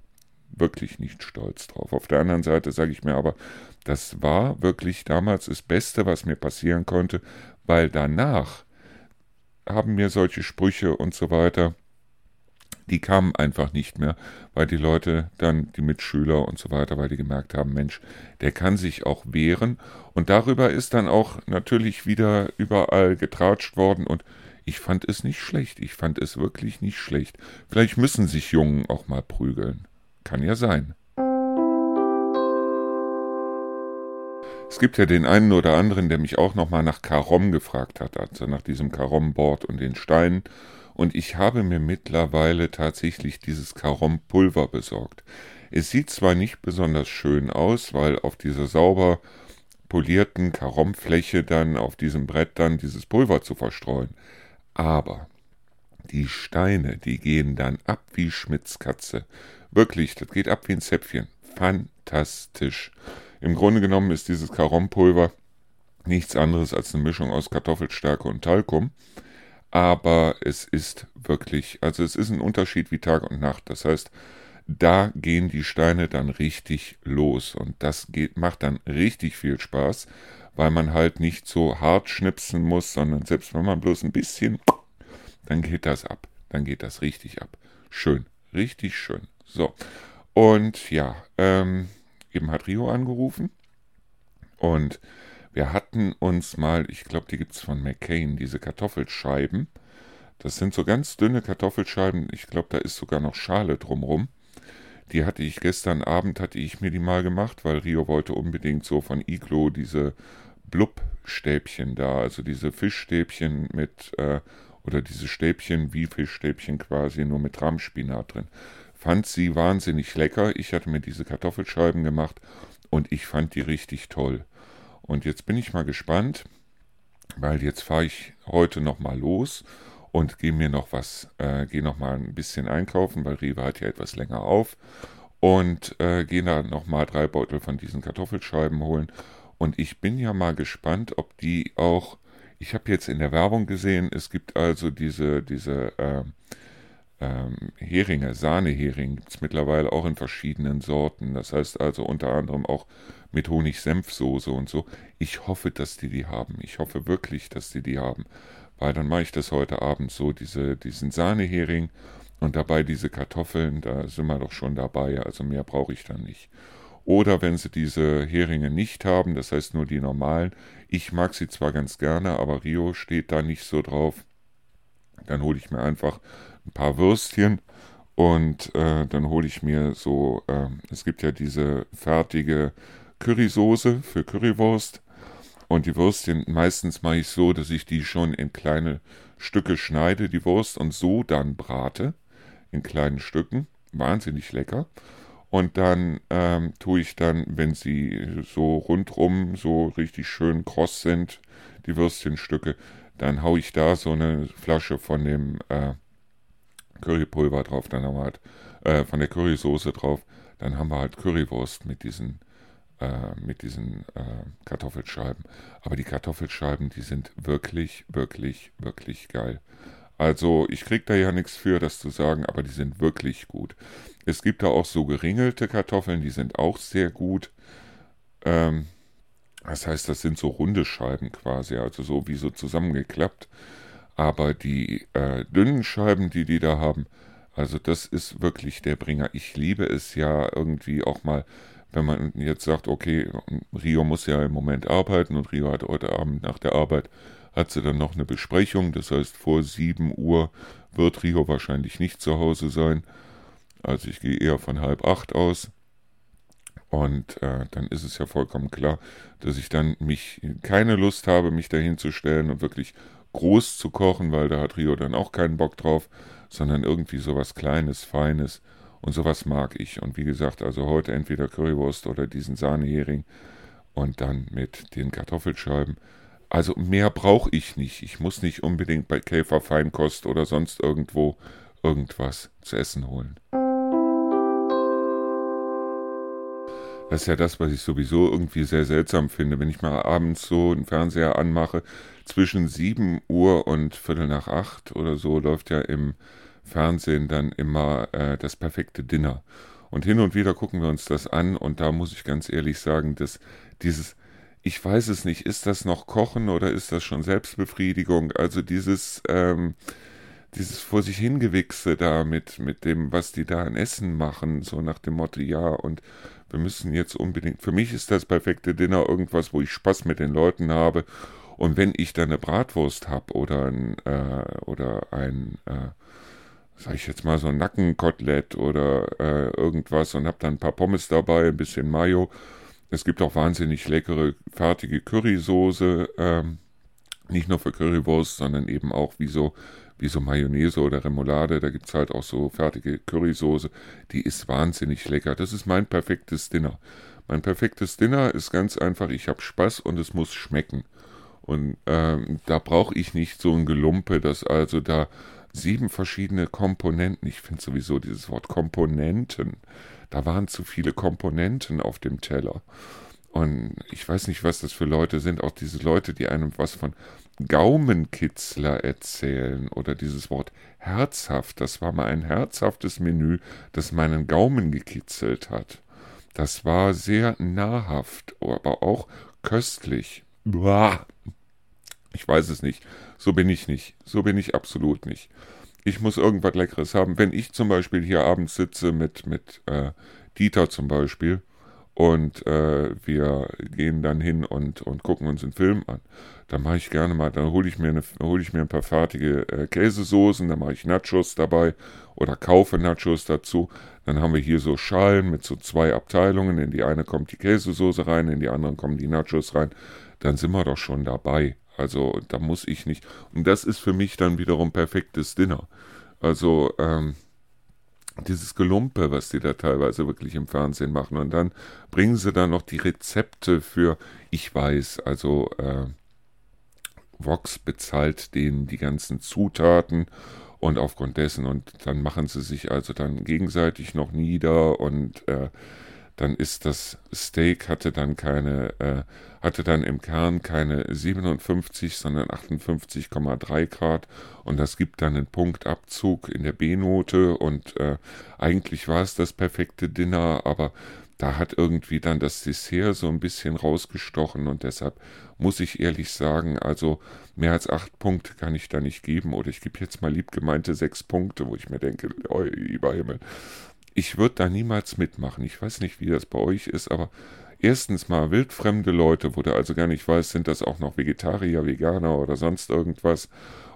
Wirklich nicht stolz drauf. Auf der anderen Seite sage ich mir aber, das war wirklich damals das Beste, was mir passieren konnte, weil danach haben mir solche Sprüche und so weiter die kamen einfach nicht mehr, weil die Leute dann, die Mitschüler und so weiter, weil die gemerkt haben, Mensch, der kann sich auch wehren. Und darüber ist dann auch natürlich wieder überall getratscht worden und ich fand es nicht schlecht. Ich fand es wirklich nicht schlecht. Vielleicht müssen sich Jungen auch mal prügeln. Kann ja sein. Es gibt ja den einen oder anderen, der mich auch nochmal nach Karom gefragt hat, also nach diesem Karom-Board und den Steinen und ich habe mir mittlerweile tatsächlich dieses Karom-Pulver besorgt. Es sieht zwar nicht besonders schön aus, weil auf dieser sauber polierten Karomfläche dann auf diesem Brett dann dieses Pulver zu verstreuen, aber die Steine, die gehen dann ab wie Schmitzkatze. Wirklich, das geht ab wie ein Zäpfchen. Fantastisch. Im Grunde genommen ist dieses Karompulver nichts anderes als eine Mischung aus Kartoffelstärke und Talkum aber es ist wirklich, also es ist ein Unterschied wie Tag und Nacht. Das heißt, da gehen die Steine dann richtig los und das geht, macht dann richtig viel Spaß, weil man halt nicht so hart schnipsen muss, sondern selbst wenn man bloß ein bisschen, dann geht das ab. Dann geht das richtig ab. Schön, richtig schön. So. Und ja, ähm, eben hat Rio angerufen und wir hatten uns mal, ich glaube, die gibt es von McCain, diese Kartoffelscheiben. Das sind so ganz dünne Kartoffelscheiben. Ich glaube, da ist sogar noch Schale drumrum. Die hatte ich gestern Abend, hatte ich mir die mal gemacht, weil Rio wollte unbedingt so von Iglo diese Blubstäbchen da, also diese Fischstäbchen mit, äh, oder diese Stäbchen wie Fischstäbchen quasi, nur mit Rahmspinat drin. Fand sie wahnsinnig lecker. Ich hatte mir diese Kartoffelscheiben gemacht und ich fand die richtig toll. Und jetzt bin ich mal gespannt, weil jetzt fahre ich heute nochmal los und gehe mir noch was, äh, gehe noch mal ein bisschen einkaufen, weil Rewe hat ja etwas länger auf und äh, gehe da nochmal drei Beutel von diesen Kartoffelscheiben holen. Und ich bin ja mal gespannt, ob die auch, ich habe jetzt in der Werbung gesehen, es gibt also diese, diese äh, ähm, Heringe, Sahnehering gibt es mittlerweile auch in verschiedenen Sorten. Das heißt also unter anderem auch mit Honig-Senfsoße und so. Ich hoffe, dass die die haben. Ich hoffe wirklich, dass die die haben. Weil dann mache ich das heute Abend so, diese, diesen Sahnehering und dabei diese Kartoffeln, da sind wir doch schon dabei. Also mehr brauche ich dann nicht. Oder wenn sie diese Heringe nicht haben, das heißt nur die normalen. Ich mag sie zwar ganz gerne, aber Rio steht da nicht so drauf. Dann hole ich mir einfach ein paar Würstchen und äh, dann hole ich mir so, äh, es gibt ja diese fertige Currysoße für Currywurst und die Würstchen, meistens mache ich so, dass ich die schon in kleine Stücke schneide, die Wurst, und so dann brate in kleinen Stücken. Wahnsinnig lecker. Und dann ähm, tue ich dann, wenn sie so rundrum so richtig schön kross sind, die Würstchenstücke, dann haue ich da so eine Flasche von dem äh, Currypulver drauf, dann haben wir halt äh, von der Currysoße drauf, dann haben wir halt Currywurst mit diesen, äh, mit diesen äh, Kartoffelscheiben. Aber die Kartoffelscheiben, die sind wirklich, wirklich, wirklich geil. Also ich krieg da ja nichts für, das zu sagen, aber die sind wirklich gut. Es gibt da auch so geringelte Kartoffeln, die sind auch sehr gut. Ähm, das heißt, das sind so runde Scheiben quasi, also so wie so zusammengeklappt. Aber die äh, dünnen Scheiben, die die da haben, also das ist wirklich der Bringer. Ich liebe es ja irgendwie auch mal, wenn man jetzt sagt, okay, Rio muss ja im Moment arbeiten und Rio hat heute Abend nach der Arbeit, hat sie dann noch eine Besprechung. Das heißt, vor 7 Uhr wird Rio wahrscheinlich nicht zu Hause sein. Also ich gehe eher von halb acht aus. Und äh, dann ist es ja vollkommen klar, dass ich dann mich keine Lust habe, mich dahin zu stellen und wirklich groß zu kochen, weil da hat Rio dann auch keinen Bock drauf, sondern irgendwie sowas Kleines, Feines und sowas mag ich. Und wie gesagt, also heute entweder Currywurst oder diesen Sahnehering und dann mit den Kartoffelscheiben. Also mehr brauche ich nicht. Ich muss nicht unbedingt bei Käfer Feinkost oder sonst irgendwo irgendwas zu essen holen. Das ist ja das, was ich sowieso irgendwie sehr seltsam finde, wenn ich mal abends so einen Fernseher anmache. Zwischen 7 Uhr und Viertel nach 8 oder so läuft ja im Fernsehen dann immer äh, das perfekte Dinner. Und hin und wieder gucken wir uns das an und da muss ich ganz ehrlich sagen, dass dieses, ich weiß es nicht, ist das noch Kochen oder ist das schon Selbstbefriedigung? Also dieses, ähm, dieses vor sich hingewichse da mit, mit dem, was die da an Essen machen, so nach dem Motto, ja, und wir müssen jetzt unbedingt, für mich ist das perfekte Dinner irgendwas, wo ich Spaß mit den Leuten habe. Und wenn ich dann eine Bratwurst habe oder ein, äh, oder ein, äh, sag ich jetzt mal, so ein Nackenkotelett oder äh, irgendwas und habe dann ein paar Pommes dabei, ein bisschen Mayo. Es gibt auch wahnsinnig leckere, fertige Currysoße, ähm, nicht nur für Currywurst, sondern eben auch wie so wie so Mayonnaise oder Remoulade. Da gibt es halt auch so fertige Currysoße. Die ist wahnsinnig lecker. Das ist mein perfektes Dinner. Mein perfektes Dinner ist ganz einfach, ich habe Spaß und es muss schmecken. Und ähm, da brauche ich nicht so ein Gelumpe, dass also da sieben verschiedene Komponenten, ich finde sowieso dieses Wort Komponenten, da waren zu viele Komponenten auf dem Teller. Und ich weiß nicht, was das für Leute sind, auch diese Leute, die einem was von Gaumenkitzler erzählen oder dieses Wort herzhaft. Das war mal ein herzhaftes Menü, das meinen Gaumen gekitzelt hat. Das war sehr nahrhaft, aber auch köstlich. Boah. Ich weiß es nicht. So bin ich nicht. So bin ich absolut nicht. Ich muss irgendwas Leckeres haben. Wenn ich zum Beispiel hier abends sitze mit, mit äh, Dieter zum Beispiel, und äh, wir gehen dann hin und, und gucken uns einen Film an. Da mache ich gerne mal, dann hole ich mir hole ich mir ein paar fertige äh, Käsesoßen, dann mache ich Nachos dabei oder kaufe Nachos dazu. Dann haben wir hier so Schalen mit so zwei Abteilungen. In die eine kommt die Käsesoße rein, in die anderen kommen die Nachos rein. Dann sind wir doch schon dabei. Also da muss ich nicht. Und das ist für mich dann wiederum perfektes Dinner. Also ähm, dieses Gelumpe, was die da teilweise wirklich im Fernsehen machen. Und dann bringen sie da noch die Rezepte für, ich weiß, also äh, Vox bezahlt denen die ganzen Zutaten und aufgrund dessen und dann machen sie sich also dann gegenseitig noch nieder und äh, dann ist das Steak hatte dann keine, äh, hatte dann im Kern keine 57, sondern 58,3 Grad. Und das gibt dann einen Punktabzug in der B-Note. Und äh, eigentlich war es das perfekte Dinner, aber da hat irgendwie dann das Dessert so ein bisschen rausgestochen. Und deshalb muss ich ehrlich sagen, also mehr als acht Punkte kann ich da nicht geben. Oder ich gebe jetzt mal lieb gemeinte sechs Punkte, wo ich mir denke, lieber Himmel, ich würde da niemals mitmachen. Ich weiß nicht, wie das bei euch ist, aber erstens mal wildfremde Leute, wo du also gar nicht weißt, sind das auch noch Vegetarier, Veganer oder sonst irgendwas.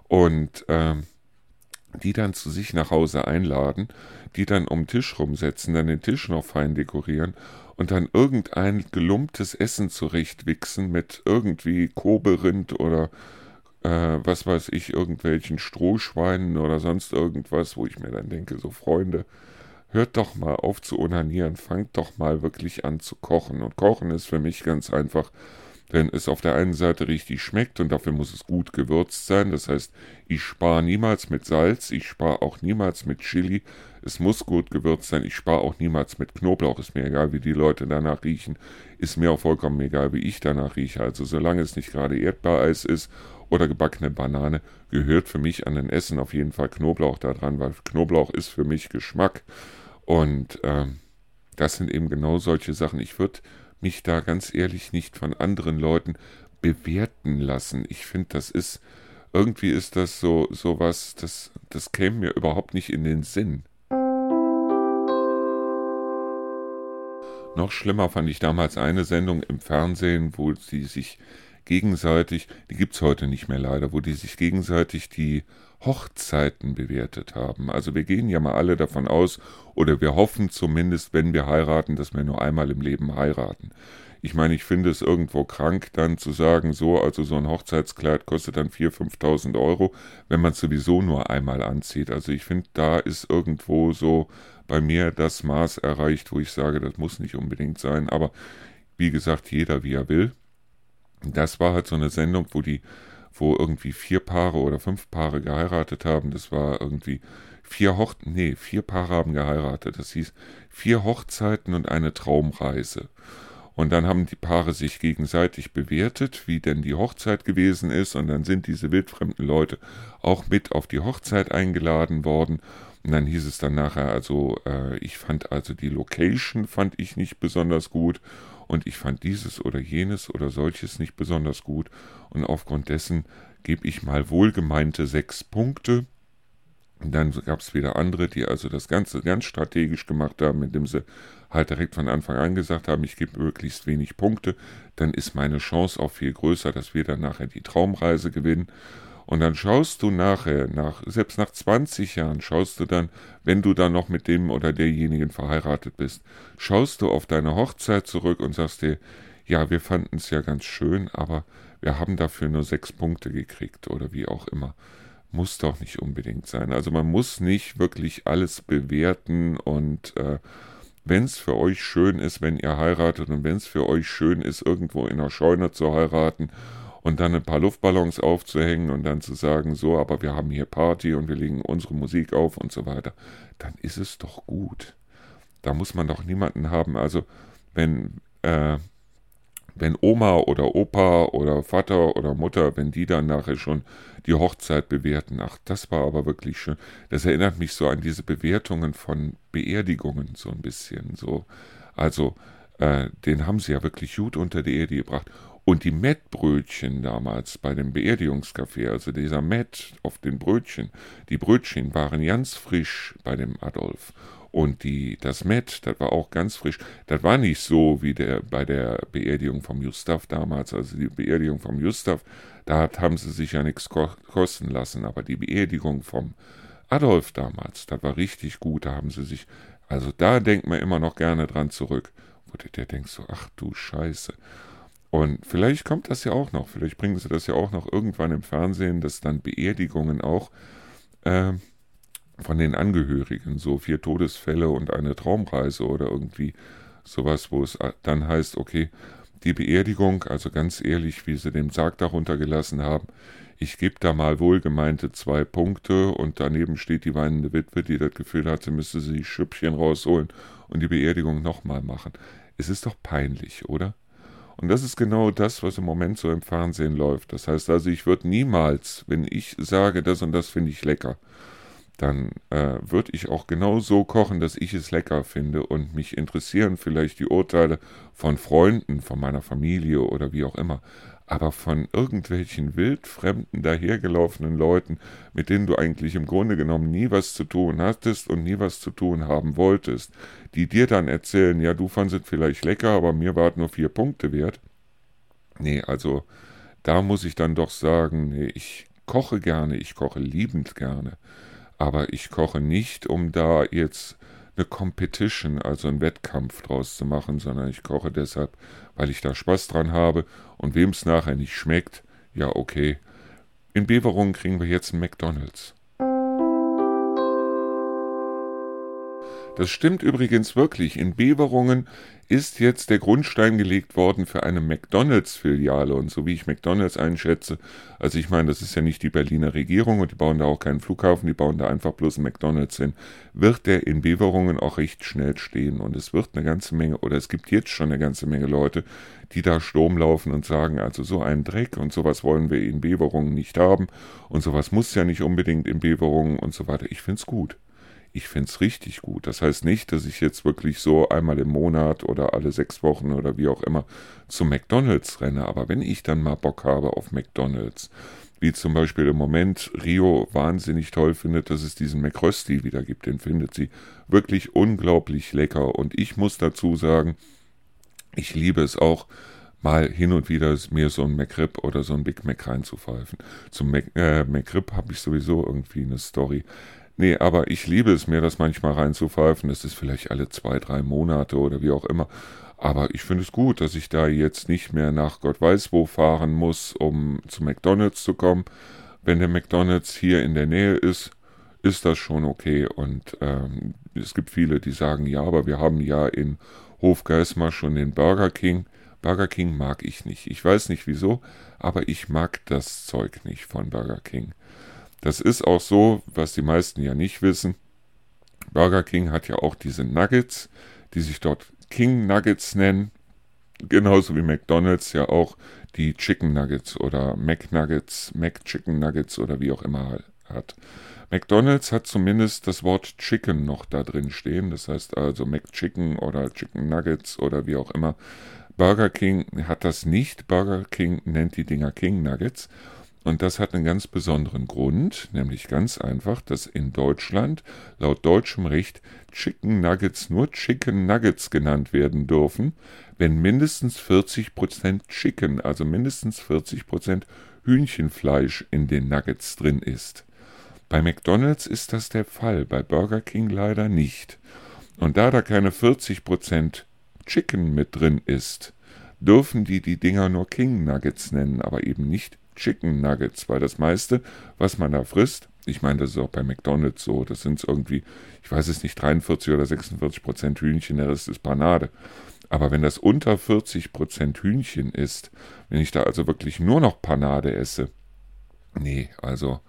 Und ähm, die dann zu sich nach Hause einladen, die dann um den Tisch rumsetzen, dann den Tisch noch fein dekorieren und dann irgendein gelumptes Essen zurechtwichsen mit irgendwie Koberind oder äh, was weiß ich, irgendwelchen Strohschweinen oder sonst irgendwas, wo ich mir dann denke, so Freunde, hört doch mal auf zu onanieren, fangt doch mal wirklich an zu kochen. Und kochen ist für mich ganz einfach, wenn es auf der einen Seite richtig schmeckt und dafür muss es gut gewürzt sein. Das heißt, ich spare niemals mit Salz, ich spare auch niemals mit Chili. Es muss gut gewürzt sein. Ich spare auch niemals mit Knoblauch. Ist mir egal, wie die Leute danach riechen. Ist mir auch vollkommen egal, wie ich danach rieche. Also solange es nicht gerade Erdbeereis ist oder gebackene Banane gehört für mich an den Essen auf jeden Fall Knoblauch da dran, weil Knoblauch ist für mich Geschmack. Und ähm, das sind eben genau solche Sachen. Ich würde mich da ganz ehrlich nicht von anderen Leuten bewerten lassen. Ich finde, das ist, irgendwie ist das so, so was, das, das käme mir überhaupt nicht in den Sinn. Noch schlimmer fand ich damals eine Sendung im Fernsehen, wo sie sich gegenseitig, die gibt es heute nicht mehr leider, wo die sich gegenseitig die Hochzeiten bewertet haben. Also wir gehen ja mal alle davon aus, oder wir hoffen zumindest, wenn wir heiraten, dass wir nur einmal im Leben heiraten. Ich meine, ich finde es irgendwo krank, dann zu sagen, so, also so ein Hochzeitskleid kostet dann 4.000, 5.000 Euro, wenn man es sowieso nur einmal anzieht. Also ich finde, da ist irgendwo so bei mir das Maß erreicht, wo ich sage, das muss nicht unbedingt sein. Aber wie gesagt, jeder wie er will. Das war halt so eine Sendung, wo die, wo irgendwie vier Paare oder fünf Paare geheiratet haben. Das war irgendwie vier Hoch, nee, vier Paare haben geheiratet. Das hieß vier Hochzeiten und eine Traumreise. Und dann haben die Paare sich gegenseitig bewertet, wie denn die Hochzeit gewesen ist. Und dann sind diese wildfremden Leute auch mit auf die Hochzeit eingeladen worden. Und dann hieß es dann nachher, also äh, ich fand also die Location fand ich nicht besonders gut und ich fand dieses oder jenes oder solches nicht besonders gut. Und aufgrund dessen gebe ich mal wohlgemeinte sechs Punkte. Und dann gab es wieder andere, die also das Ganze ganz strategisch gemacht haben, indem sie halt direkt von Anfang an gesagt haben, ich gebe möglichst wenig Punkte, dann ist meine Chance auch viel größer, dass wir dann nachher die Traumreise gewinnen. Und dann schaust du nachher, nach, selbst nach 20 Jahren, schaust du dann, wenn du dann noch mit dem oder derjenigen verheiratet bist, schaust du auf deine Hochzeit zurück und sagst dir, ja, wir fanden es ja ganz schön, aber wir haben dafür nur sechs Punkte gekriegt oder wie auch immer. Muss doch nicht unbedingt sein. Also man muss nicht wirklich alles bewerten und äh, wenn es für euch schön ist, wenn ihr heiratet und wenn es für euch schön ist, irgendwo in der Scheune zu heiraten und dann ein paar Luftballons aufzuhängen und dann zu sagen, so, aber wir haben hier Party und wir legen unsere Musik auf und so weiter, dann ist es doch gut. Da muss man doch niemanden haben. Also wenn, äh, wenn Oma oder Opa oder Vater oder Mutter, wenn die dann nachher schon die Hochzeit bewerten, ach, das war aber wirklich schön. Das erinnert mich so an diese Bewertungen von Beerdigungen so ein bisschen. So, also äh, den haben sie ja wirklich gut unter die Erde gebracht. Und die Mettbrötchen damals bei dem Beerdigungscafé, also dieser Mett auf den Brötchen, die Brötchen waren ganz frisch bei dem Adolf. Und die, das Met, das war auch ganz frisch. Das war nicht so wie der, bei der Beerdigung vom Gustav damals. Also die Beerdigung vom Gustav, da haben sie sich ja nichts ko kosten lassen. Aber die Beerdigung vom Adolf damals, das war richtig gut. Da haben sie sich, also da denkt man immer noch gerne dran zurück. Wo du dir denkst so, ach du Scheiße. Und vielleicht kommt das ja auch noch. Vielleicht bringen sie das ja auch noch irgendwann im Fernsehen, dass dann Beerdigungen auch äh, von den Angehörigen, so vier Todesfälle und eine Traumreise oder irgendwie sowas, wo es dann heißt, okay, die Beerdigung, also ganz ehrlich, wie sie den Sarg darunter gelassen haben, ich gebe da mal wohlgemeinte zwei Punkte und daneben steht die weinende Witwe, die das Gefühl hat, sie müsste sich Schüppchen rausholen und die Beerdigung nochmal machen. Es ist doch peinlich, oder? Und das ist genau das, was im Moment so im Fernsehen läuft. Das heißt also, ich würde niemals, wenn ich sage, das und das finde ich lecker, dann äh, würde ich auch genau so kochen, dass ich es lecker finde und mich interessieren vielleicht die Urteile von Freunden, von meiner Familie oder wie auch immer. Aber von irgendwelchen wildfremden, dahergelaufenen Leuten, mit denen du eigentlich im Grunde genommen nie was zu tun hattest und nie was zu tun haben wolltest, die dir dann erzählen, ja, du fandest vielleicht lecker, aber mir war es nur vier Punkte wert. Nee, also da muss ich dann doch sagen, nee, ich koche gerne, ich koche liebend gerne aber ich koche nicht, um da jetzt eine Competition, also einen Wettkampf draus zu machen, sondern ich koche deshalb, weil ich da Spaß dran habe und wem es nachher nicht schmeckt, ja okay. In Beverungen kriegen wir jetzt einen McDonald's. Das stimmt übrigens wirklich. In Beverungen ist jetzt der Grundstein gelegt worden für eine McDonalds-Filiale. Und so wie ich McDonalds einschätze, also ich meine, das ist ja nicht die Berliner Regierung und die bauen da auch keinen Flughafen, die bauen da einfach bloß einen McDonalds hin, wird der in Beverungen auch recht schnell stehen. Und es wird eine ganze Menge, oder es gibt jetzt schon eine ganze Menge Leute, die da Sturm laufen und sagen, also so ein Dreck und sowas wollen wir in Beverungen nicht haben und sowas muss ja nicht unbedingt in Beverungen und so weiter. Ich find's gut ich finde es richtig gut. Das heißt nicht, dass ich jetzt wirklich so einmal im Monat oder alle sechs Wochen oder wie auch immer zu McDonalds renne, aber wenn ich dann mal Bock habe auf McDonalds, wie zum Beispiel im Moment Rio wahnsinnig toll findet, dass es diesen McRösti wieder gibt, den findet sie wirklich unglaublich lecker und ich muss dazu sagen, ich liebe es auch, mal hin und wieder mir so ein McRib oder so ein Big Mac reinzupfeifen. Zum Mac, äh, McRib habe ich sowieso irgendwie eine Story. Nee, aber ich liebe es mir, das manchmal reinzupfeifen. Das ist vielleicht alle zwei, drei Monate oder wie auch immer. Aber ich finde es gut, dass ich da jetzt nicht mehr nach Gott weiß wo fahren muss, um zu McDonalds zu kommen. Wenn der McDonalds hier in der Nähe ist, ist das schon okay. Und ähm, es gibt viele, die sagen, ja, aber wir haben ja in Hofgeismar schon den Burger King. Burger King mag ich nicht. Ich weiß nicht wieso, aber ich mag das Zeug nicht von Burger King. Das ist auch so, was die meisten ja nicht wissen. Burger King hat ja auch diese Nuggets, die sich dort King Nuggets nennen. Genauso wie McDonald's ja auch die Chicken Nuggets oder Mac Nuggets, Mac Chicken Nuggets oder wie auch immer hat. McDonald's hat zumindest das Wort Chicken noch da drin stehen. Das heißt also McChicken oder Chicken Nuggets oder wie auch immer. Burger King hat das nicht. Burger King nennt die Dinger King Nuggets. Und das hat einen ganz besonderen Grund, nämlich ganz einfach, dass in Deutschland laut deutschem Recht Chicken Nuggets nur Chicken Nuggets genannt werden dürfen, wenn mindestens 40% Chicken, also mindestens 40% Hühnchenfleisch in den Nuggets drin ist. Bei McDonald's ist das der Fall, bei Burger King leider nicht. Und da da keine 40% Chicken mit drin ist, dürfen die die Dinger nur King Nuggets nennen, aber eben nicht Chicken Nuggets, weil das meiste, was man da frisst, ich meine, das ist auch bei McDonalds so, das sind irgendwie, ich weiß es nicht, 43 oder 46 Prozent Hühnchen, der Rest ist Panade. Aber wenn das unter 40 Prozent Hühnchen ist, wenn ich da also wirklich nur noch Panade esse, nee, also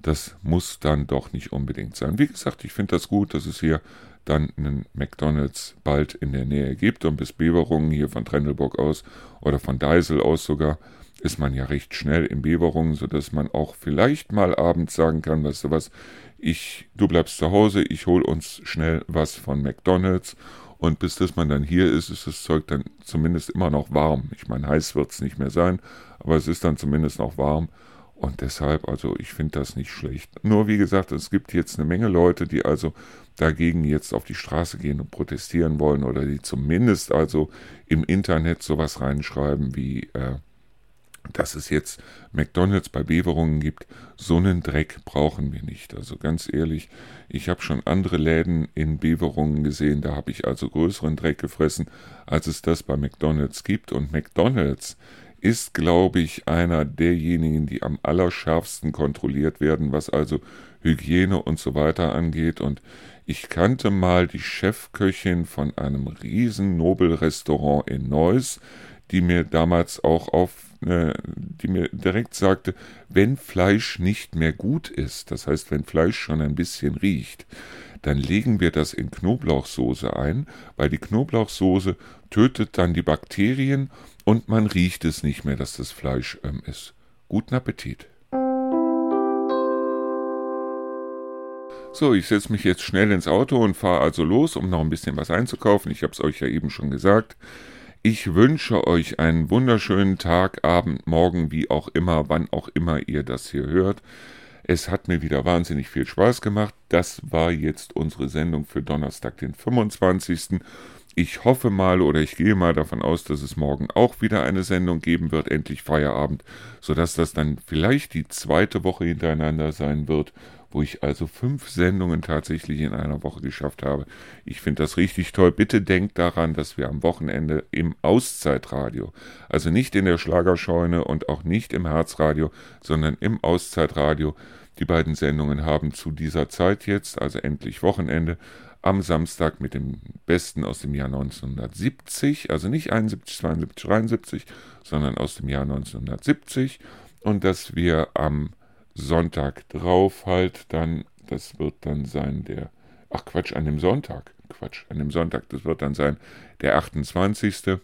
das muss dann doch nicht unbedingt sein. Wie gesagt, ich finde das gut, dass es hier dann einen McDonalds bald in der Nähe gibt und bis Beverungen hier von Trendelburg aus oder von Deisel aus sogar ist man ja recht schnell in Beverungen, sodass man auch vielleicht mal abends sagen kann, weißt du was, ich, du bleibst zu Hause, ich hol uns schnell was von McDonalds und bis das man dann hier ist, ist das Zeug dann zumindest immer noch warm. Ich meine, heiß wird es nicht mehr sein, aber es ist dann zumindest noch warm. Und deshalb, also ich finde das nicht schlecht. Nur wie gesagt, es gibt jetzt eine Menge Leute, die also dagegen jetzt auf die Straße gehen und protestieren wollen oder die zumindest also im Internet sowas reinschreiben wie, äh, dass es jetzt McDonalds bei Beverungen gibt, so einen Dreck brauchen wir nicht. Also ganz ehrlich, ich habe schon andere Läden in Beverungen gesehen, da habe ich also größeren Dreck gefressen, als es das bei McDonalds gibt. Und McDonalds ist, glaube ich, einer derjenigen, die am allerschärfsten kontrolliert werden, was also Hygiene und so weiter angeht. Und ich kannte mal die Chefköchin von einem riesen Nobelrestaurant in Neuss, die mir damals auch auf, äh, die mir direkt sagte, wenn Fleisch nicht mehr gut ist, das heißt, wenn Fleisch schon ein bisschen riecht, dann legen wir das in Knoblauchsoße ein, weil die Knoblauchsoße tötet dann die Bakterien und man riecht es nicht mehr, dass das Fleisch ähm, ist. Guten Appetit. So, ich setze mich jetzt schnell ins Auto und fahre also los, um noch ein bisschen was einzukaufen. Ich habe es euch ja eben schon gesagt. Ich wünsche euch einen wunderschönen Tag, Abend, Morgen, wie auch immer, wann auch immer ihr das hier hört. Es hat mir wieder wahnsinnig viel Spaß gemacht. Das war jetzt unsere Sendung für Donnerstag, den 25. Ich hoffe mal oder ich gehe mal davon aus, dass es morgen auch wieder eine Sendung geben wird, endlich Feierabend, sodass das dann vielleicht die zweite Woche hintereinander sein wird wo ich also fünf Sendungen tatsächlich in einer Woche geschafft habe. Ich finde das richtig toll. Bitte denkt daran, dass wir am Wochenende im Auszeitradio, also nicht in der Schlagerscheune und auch nicht im Herzradio, sondern im Auszeitradio, die beiden Sendungen haben zu dieser Zeit jetzt, also endlich Wochenende, am Samstag mit dem Besten aus dem Jahr 1970, also nicht 71, 72, 73, sondern aus dem Jahr 1970 und dass wir am Sonntag drauf halt dann, das wird dann sein der, ach Quatsch, an dem Sonntag, Quatsch, an dem Sonntag, das wird dann sein der 28.,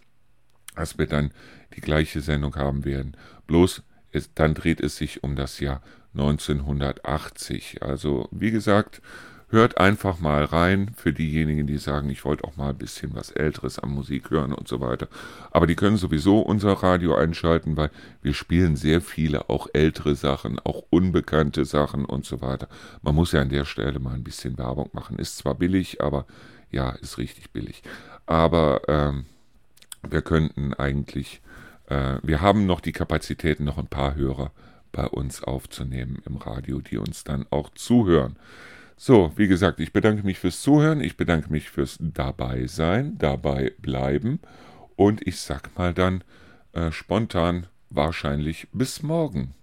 dass wir dann die gleiche Sendung haben werden. Bloß, es, dann dreht es sich um das Jahr 1980. Also, wie gesagt, hört einfach mal rein für diejenigen, die sagen, ich wollte auch mal ein bisschen was Älteres an Musik hören und so weiter. Aber die können sowieso unser Radio einschalten, weil wir spielen sehr viele auch ältere Sachen, auch unbekannte Sachen und so weiter. Man muss ja an der Stelle mal ein bisschen Werbung machen. Ist zwar billig, aber ja, ist richtig billig. Aber ähm, wir könnten eigentlich, äh, wir haben noch die Kapazitäten, noch ein paar Hörer bei uns aufzunehmen im Radio, die uns dann auch zuhören. So, wie gesagt, ich bedanke mich fürs Zuhören, ich bedanke mich fürs Dabeisein, dabei bleiben und ich sag mal dann äh, spontan wahrscheinlich bis morgen.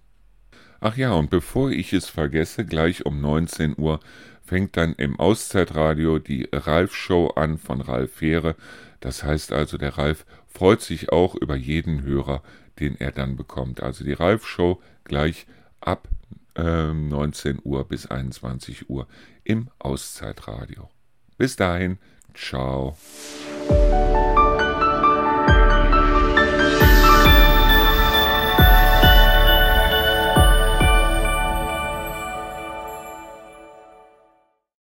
Ach ja, und bevor ich es vergesse, gleich um 19 Uhr fängt dann im Auszeitradio die Ralf-Show an von Ralf Fähre. Das heißt also, der Ralf freut sich auch über jeden Hörer, den er dann bekommt. Also die Ralf-Show gleich ab 19 ähm, Uhr bis 21 Uhr im Auszeitradio. Bis dahin, ciao.